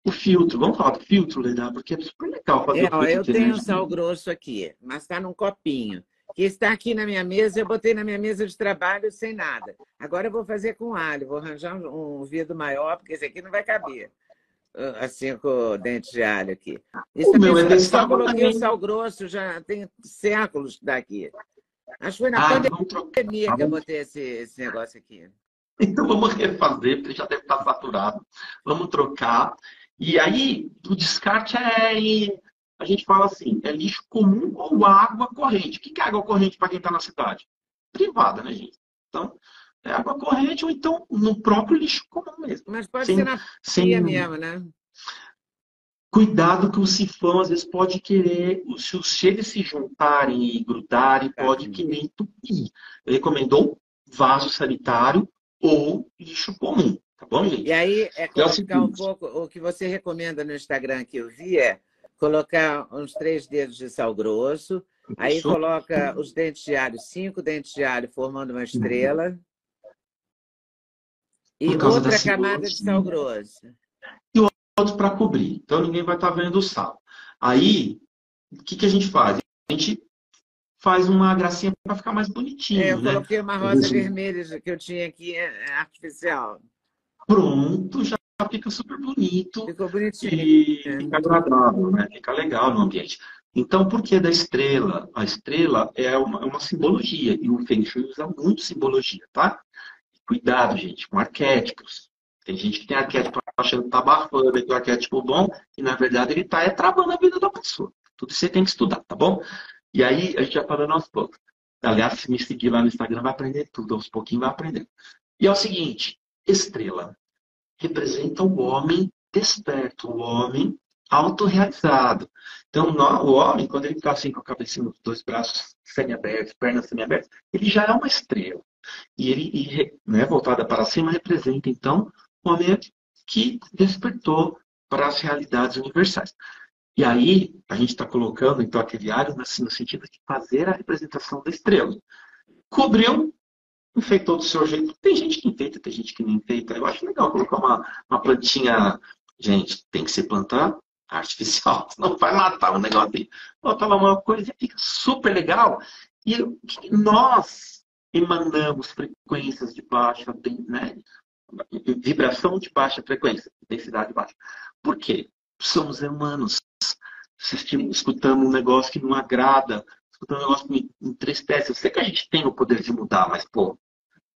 o filtro, vamos falar do filtro, Leda, porque é super legal fazer é, ó, Eu tenho um sal grosso aqui, mas está num copinho que está aqui na minha mesa, eu botei na minha mesa de trabalho sem nada. Agora eu vou fazer com alho, vou arranjar um, um vidro maior, porque esse aqui não vai caber. Ah, assim, com o dente de alho aqui. Isso o meu é desse só coloquei o sal grosso, já tem séculos daqui. Acho que foi na ah, pandemia que eu botei esse, esse negócio aqui. Então vamos refazer, porque já deve estar saturado. Vamos trocar. E aí, o descarte é a gente fala assim, é lixo comum ou água corrente. O que é água corrente para quem está na cidade? Privada, né, gente? Então, é água corrente ou então no próprio lixo comum mesmo. Mas pode sem, ser na sem... mesmo, né? Cuidado que o sifão às vezes pode querer, se os eles se juntarem e grudarem, tá. pode que nem entupir. Recomendou vaso sanitário ou lixo comum, tá bom, gente? E aí, é colocar é um pouco, o que você recomenda no Instagram que eu vi é colocar uns três dedos de sal grosso, aí coloca os dentes de alho, cinco dentes de alho formando uma estrela. E outra camada de sal grosso. E outro para cobrir. Então ninguém vai estar tá vendo o sal. Aí, o que, que a gente faz? A gente faz uma gracinha para ficar mais bonitinho. É, eu né? coloquei uma rosa vermelha que eu tinha aqui, é, artificial. Pronto, já fica super bonito. Ficou bonitinho. E é. fica agradável, né? Fica legal no ambiente. Então, por que da estrela? A estrela é uma, é uma simbologia, e o Feng Shui usa muito simbologia, tá? Cuidado, gente, com arquétipos. Tem gente que tem arquétipo achando que tá abafando, que o arquétipo bom, e na verdade ele tá é, travando a vida da pessoa. Tudo isso você tem que estudar, tá bom? E aí, a gente vai falando aos poucos. Aliás, se me seguir lá no Instagram, vai aprender tudo. Aos pouquinhos vai aprender. E é o seguinte, estrela representa o homem desperto, o homem autorrealizado. Então, o homem, quando ele está assim com a cabeça nos dois braços semi-abertos, pernas semi-abertas, ele já é uma estrela. E ele, e, né, voltada para cima, representa, então, o homem que despertou para as realidades universais. E aí, a gente está colocando, então, aquele alho assim, no sentido de fazer a representação da estrela. Cobriu enfeitou do seu jeito. Tem gente que enfeita, tem gente que não enfeita. Eu acho legal colocar uma, uma plantinha. Gente, tem que ser planta artificial, senão vai matar o negócio. Botar lá uma coisa fica super legal. E nós, emanamos frequências de baixa, né? vibração de baixa frequência, densidade baixa. Por quê? Somos humanos. Escutamos um negócio que não agrada, escutando um negócio que entristece. Eu sei que a gente tem o poder de mudar, mas, pô,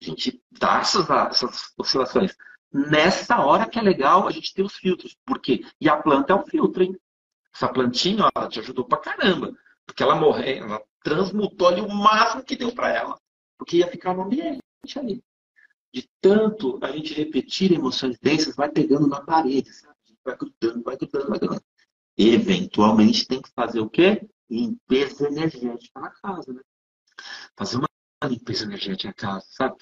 a gente dá essas, essas oscilações. Nessa hora que é legal a gente ter os filtros. Por quê? E a planta é um filtro, hein? Essa plantinha, ó, ela te ajudou pra caramba. Porque ela morreu, ela transmutou ali o máximo que deu para ela. Porque ia ficar no ambiente ali. De tanto a gente repetir emoções densas, vai pegando na parede, sabe? Vai grudando, vai grudando, vai grudando. Eventualmente tem que fazer o quê? Limpeza energética na casa, né? Fazer uma limpeza energética na casa, sabe?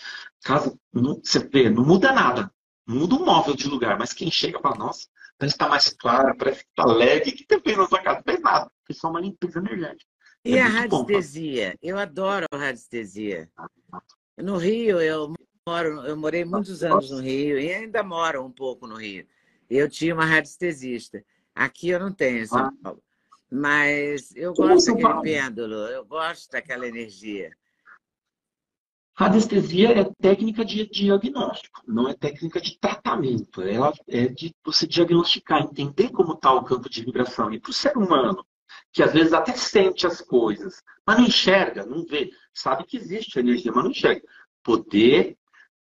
Casa, não, você vê, não muda nada. Muda um móvel de lugar, mas quem chega fala, nossa, parece que está mais clara, parece que está leve. O que você fez na sua casa? Não fez nada. Fez só uma limpeza energética. E é a radiestesia? eu adoro a radiestesia. No Rio, eu moro, eu morei muitos anos no Rio e ainda moro um pouco no Rio. Eu tinha uma radiestesista. Aqui eu não tenho São ah. Paulo. Mas eu gosto daquele pêndulo, eu gosto daquela energia. Radiestesia é técnica de diagnóstico, não é técnica de tratamento. Ela é de você diagnosticar, entender como está o campo de vibração. E para o ser humano, que às vezes até sente as coisas, mas não enxerga, não vê, sabe que existe energia, mas não enxerga. Poder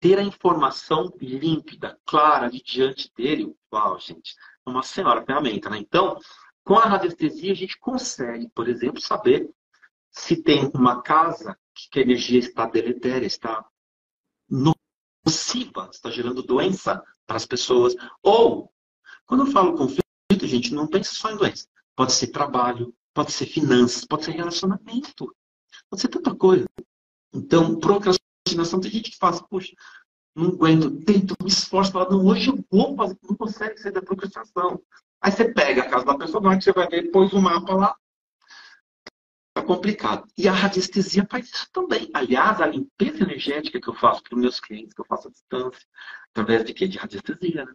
ter a informação límpida, clara ali diante dele, uau, gente, é uma senhora ferramenta, né? Então, com a radiestesia, a gente consegue, por exemplo, saber se tem uma casa que a energia está deletéria, está nociva, está gerando doença para as pessoas. Ou, quando eu falo conflito, gente, não pensa só em doença. Pode ser trabalho, pode ser finanças, pode ser relacionamento, pode ser tanta coisa. Então, procrastinação, tem gente que faz, puxa, não aguento, tento, me esforço, falo, não, hoje eu vou fazer, não consegue sair da procrastinação. Aí você pega a casa da pessoa, não é que você vai ver, pôs o mapa lá, complicado. E a radiestesia faz isso também. Aliás, a limpeza energética que eu faço para os meus clientes, que eu faço à distância, através de quê? De radiestesia. Né?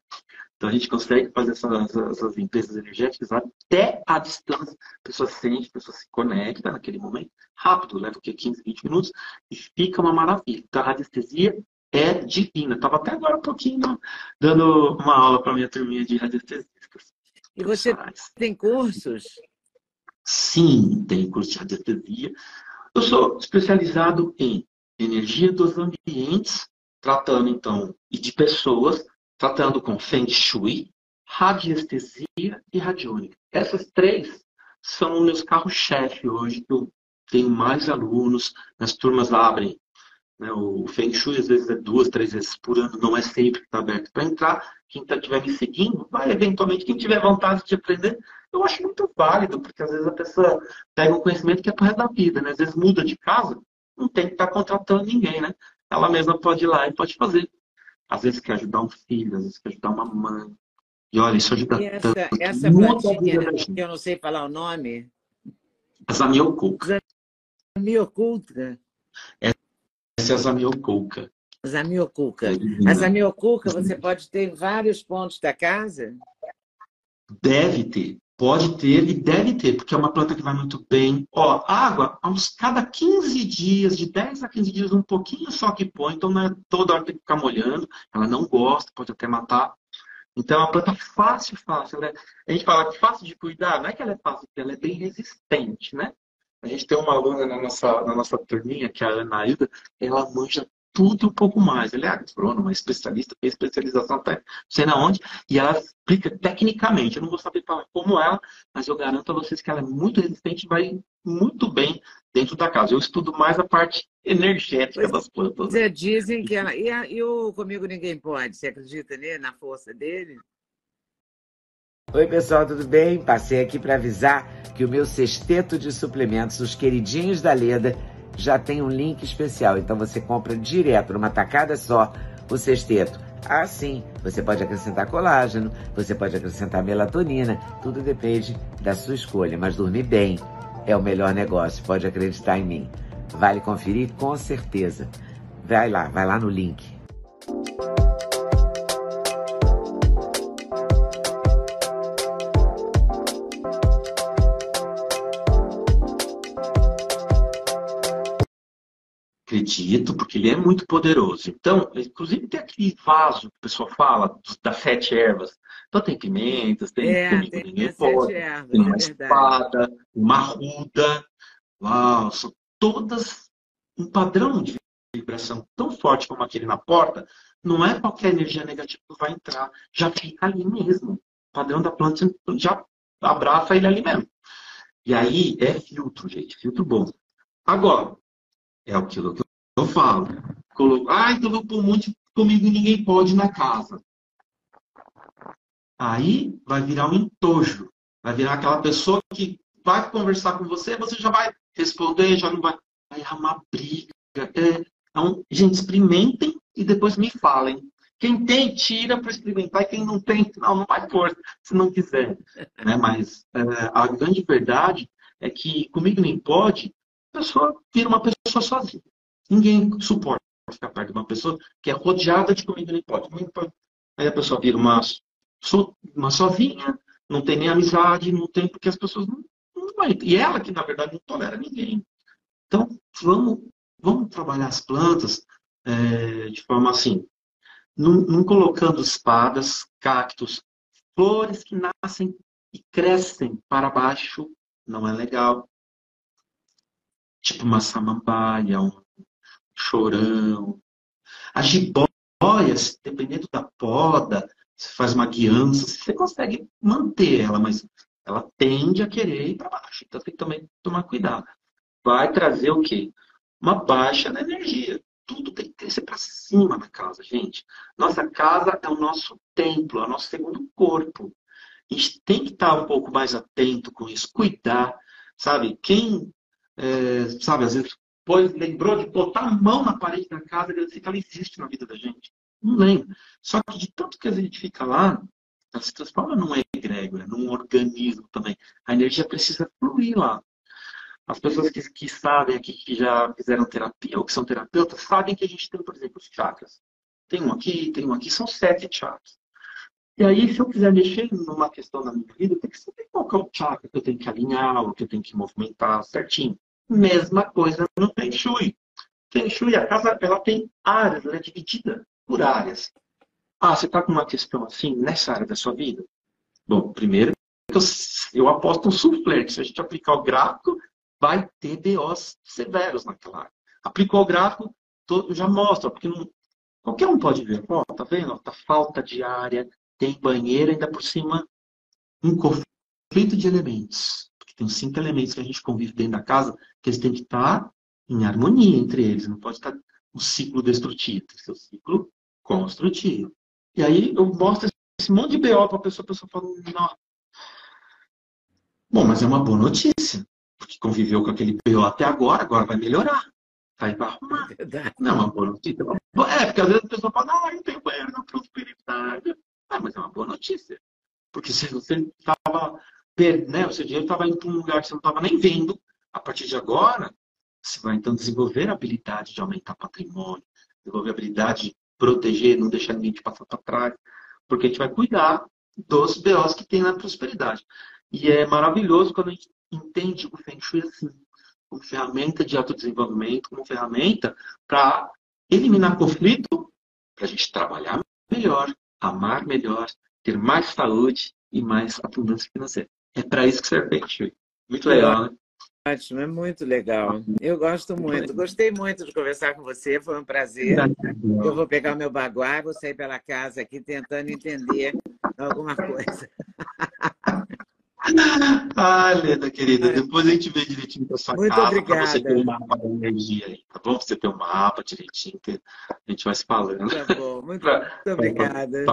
Então a gente consegue fazer essas, essas, limpezas energéticas até à distância. A pessoa sente, a pessoa se conecta naquele momento. Rápido, leva o quê? 15, 20 minutos e fica uma maravilha. Então a radiestesia é divina. Estava até agora um pouquinho dando uma aula para minha turminha de radiestesia. E você tem cursos? Sim, tem curso de radiestesia. Eu sou especializado em energia dos ambientes, tratando então, e de pessoas, tratando com Feng Shui, radiestesia e radiônica. Essas três são meus carros-chefe hoje, que eu tenho mais alunos, as turmas abrem. Né? O Feng Shui às vezes é duas, três vezes por ano, não é sempre que está aberto para entrar. Quem estiver tá, me seguindo, vai eventualmente, quem tiver vontade de aprender, eu acho muito válido, porque às vezes a pessoa pega um conhecimento que é para resto da vida, né? Às vezes muda de casa, não tem que estar tá contratando ninguém, né? Ela mesma pode ir lá e pode fazer. Às vezes quer ajudar um filho, às vezes quer ajudar uma mãe. E olha, isso ajuda e essa, tanto. Essa plantinha, que eu não sei falar o nome. A zamioculca. Zamioculca. Essa é a zamioculca. Zamioculca. A zamioculca você pode ter em vários pontos da casa? Deve ter. Pode ter e deve ter, porque é uma planta que vai muito bem. Ó, água, uns cada 15 dias, de 10 a 15 dias, um pouquinho só que põe, então não é toda hora tem que ficar molhando. Ela não gosta, pode até matar. Então é uma planta fácil, fácil. Né? A gente fala que fácil de cuidar, não é que ela é fácil, ela é bem resistente, né? A gente tem uma aluna na nossa, na nossa turminha, que é a Ana Hilda, ela manja tudo um pouco mais. Ela é agrônoma, especialista, tem especialização até não sei na onde, e ela explica tecnicamente. Eu não vou saber falar como ela, mas eu garanto a vocês que ela é muito resistente e vai muito bem dentro da casa. Eu estudo mais a parte energética das plantas. Você dizem que ela. E, a, e o Comigo Ninguém Pode? Você acredita nele, na força dele? Oi, pessoal, tudo bem? Passei aqui para avisar que o meu sexteto de suplementos, os queridinhos da Leda, já tem um link especial. Então você compra direto, numa tacada só, o sexteto. Ah, sim, você pode acrescentar colágeno, você pode acrescentar melatonina, tudo depende da sua escolha. Mas dormir bem é o melhor negócio, pode acreditar em mim. Vale conferir com certeza. Vai lá, vai lá no link. Acredito, porque ele é muito poderoso. Então, inclusive tem aquele vaso que o pessoal fala, das sete ervas. Então tem pimentas, tem É, comigo tem ninguém pode, ervas, tem é uma verdade. espada, uma ruda. Uau, são todas um padrão de vibração tão forte como aquele na porta. Não é qualquer energia negativa que vai entrar, já fica ali mesmo. O padrão da planta já abraça ele ali mesmo. E aí é filtro, gente, filtro bom. Agora, é aquilo que eu falo. Colo... Ai, colocou um monte comigo e ninguém pode na casa. Aí vai virar um entojo. Vai virar aquela pessoa que vai conversar com você, você já vai responder, já não vai. Vai arrumar briga. É, então, gente, experimentem e depois me falem. Quem tem, tira para experimentar, quem não tem, não, não vai pôr, se não quiser. Né? Mas é, a grande verdade é que comigo nem pode, pessoa vira uma pessoa sozinha. Ninguém suporta ficar perto de uma pessoa que é rodeada de comigo nem pode. Aí a pessoa vira uma, uma sozinha, não tem nem amizade, não tem, porque as pessoas não, não vai. E ela que, na verdade, não tolera ninguém. Então, vamos, vamos trabalhar as plantas é, de forma assim, não, não colocando espadas, cactos, flores que nascem e crescem para baixo, não é legal. Tipo uma samambaia, um chorão. A jiboia, se- dependendo da poda, você faz uma guiança, você consegue manter ela, mas ela tende a querer ir para baixo. Então tem que também tomar cuidado. Vai trazer o quê? Uma baixa na energia. Tudo tem que crescer para cima na casa, gente. Nossa casa é o nosso templo, é o nosso segundo corpo. A gente tem que estar um pouco mais atento com isso, cuidar, sabe? Quem, é, sabe, às vezes pois, lembrou de botar a mão na parede da casa, ele que ela existe na vida da gente. Não lembra. Só que de tanto que a gente fica lá, ela se transforma num egrégora, num organismo também. A energia precisa fluir lá. As pessoas que, que sabem aqui, que já fizeram terapia ou que são terapeutas, sabem que a gente tem, por exemplo, os chakras. Tem um aqui, tem um aqui, são sete chakras. E aí, se eu quiser mexer numa questão na minha vida, tenho que saber qual é o chakra que eu tenho que alinhar, o que eu tenho que movimentar certinho. Mesma coisa no Feng Shui. Feng Shui, a casa, ela tem áreas, ela é dividida por áreas. Ah, você está com uma questão assim nessa área da sua vida? Bom, primeiro, eu, eu aposto um suflerte. Se a gente aplicar o gráfico, vai ter BOs severos naquela área. Aplicou o gráfico, todo, já mostra, porque não, qualquer um pode ver. Ó, tá vendo? Tá falta de área, tem banheiro, ainda por cima, um conflito de elementos. Porque tem os cinco elementos que a gente convive dentro da casa, que eles têm que estar em harmonia entre eles. Não pode estar um ciclo destrutivo, tem que ser um ciclo construtivo. E aí eu mostro esse monte de BO para a pessoa, a pessoa fala, não. Bom, mas é uma boa notícia, porque conviveu com aquele BO até agora, agora vai melhorar. Vai arrumar. Verdade. Não é uma boa notícia. É, é, porque às vezes a pessoa fala, ah, eu tenho banheiro na prosperidade. Ah, mas é uma boa notícia. Porque se você estava, né, o seu dinheiro estava indo para um lugar que você não estava nem vendo, a partir de agora, você vai então desenvolver a habilidade de aumentar patrimônio, desenvolver a habilidade de proteger, não deixar ninguém te passar para trás, porque a gente vai cuidar dos BOs que tem na prosperidade. E é maravilhoso quando a gente entende o Feng Shui assim, como ferramenta de autodesenvolvimento, como ferramenta para eliminar conflito, para a gente trabalhar melhor, amar melhor, ter mais saúde e mais abundância financeira. É para isso que serve Feng Shui. Muito legal, né? Ótimo, é muito legal. Eu gosto muito. Gostei muito de conversar com você, foi um prazer. Eu vou pegar o meu baguá, vou sair pela casa aqui tentando entender alguma coisa. Ah, Leda, querida, depois a gente vê direitinho da sua Muito casa para você ter um mapa da energia aí, tá bom? Pra você ter um mapa direitinho, a gente vai se falando. Tá bom, muito, muito obrigada.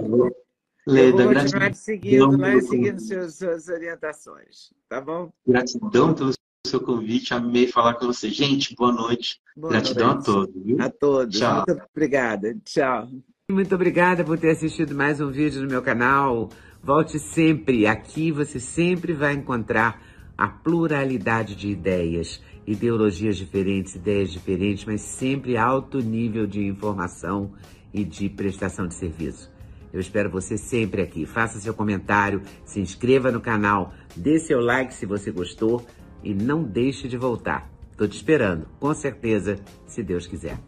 Leda, vou continuar gratidão, seguindo lá e pelo seguindo suas, suas orientações, tá bom? gratidão pelo seu convite, amei falar com você. Gente, boa noite. Boa gratidão noite. a todos. Viu? A todos. Tchau. Muito obrigada. Tchau. Muito obrigada por ter assistido mais um vídeo no meu canal. Volte sempre. Aqui você sempre vai encontrar a pluralidade de ideias, ideologias diferentes, ideias diferentes, mas sempre alto nível de informação e de prestação de serviço. Eu espero você sempre aqui. Faça seu comentário, se inscreva no canal, dê seu like se você gostou e não deixe de voltar. Tô te esperando, com certeza, se Deus quiser.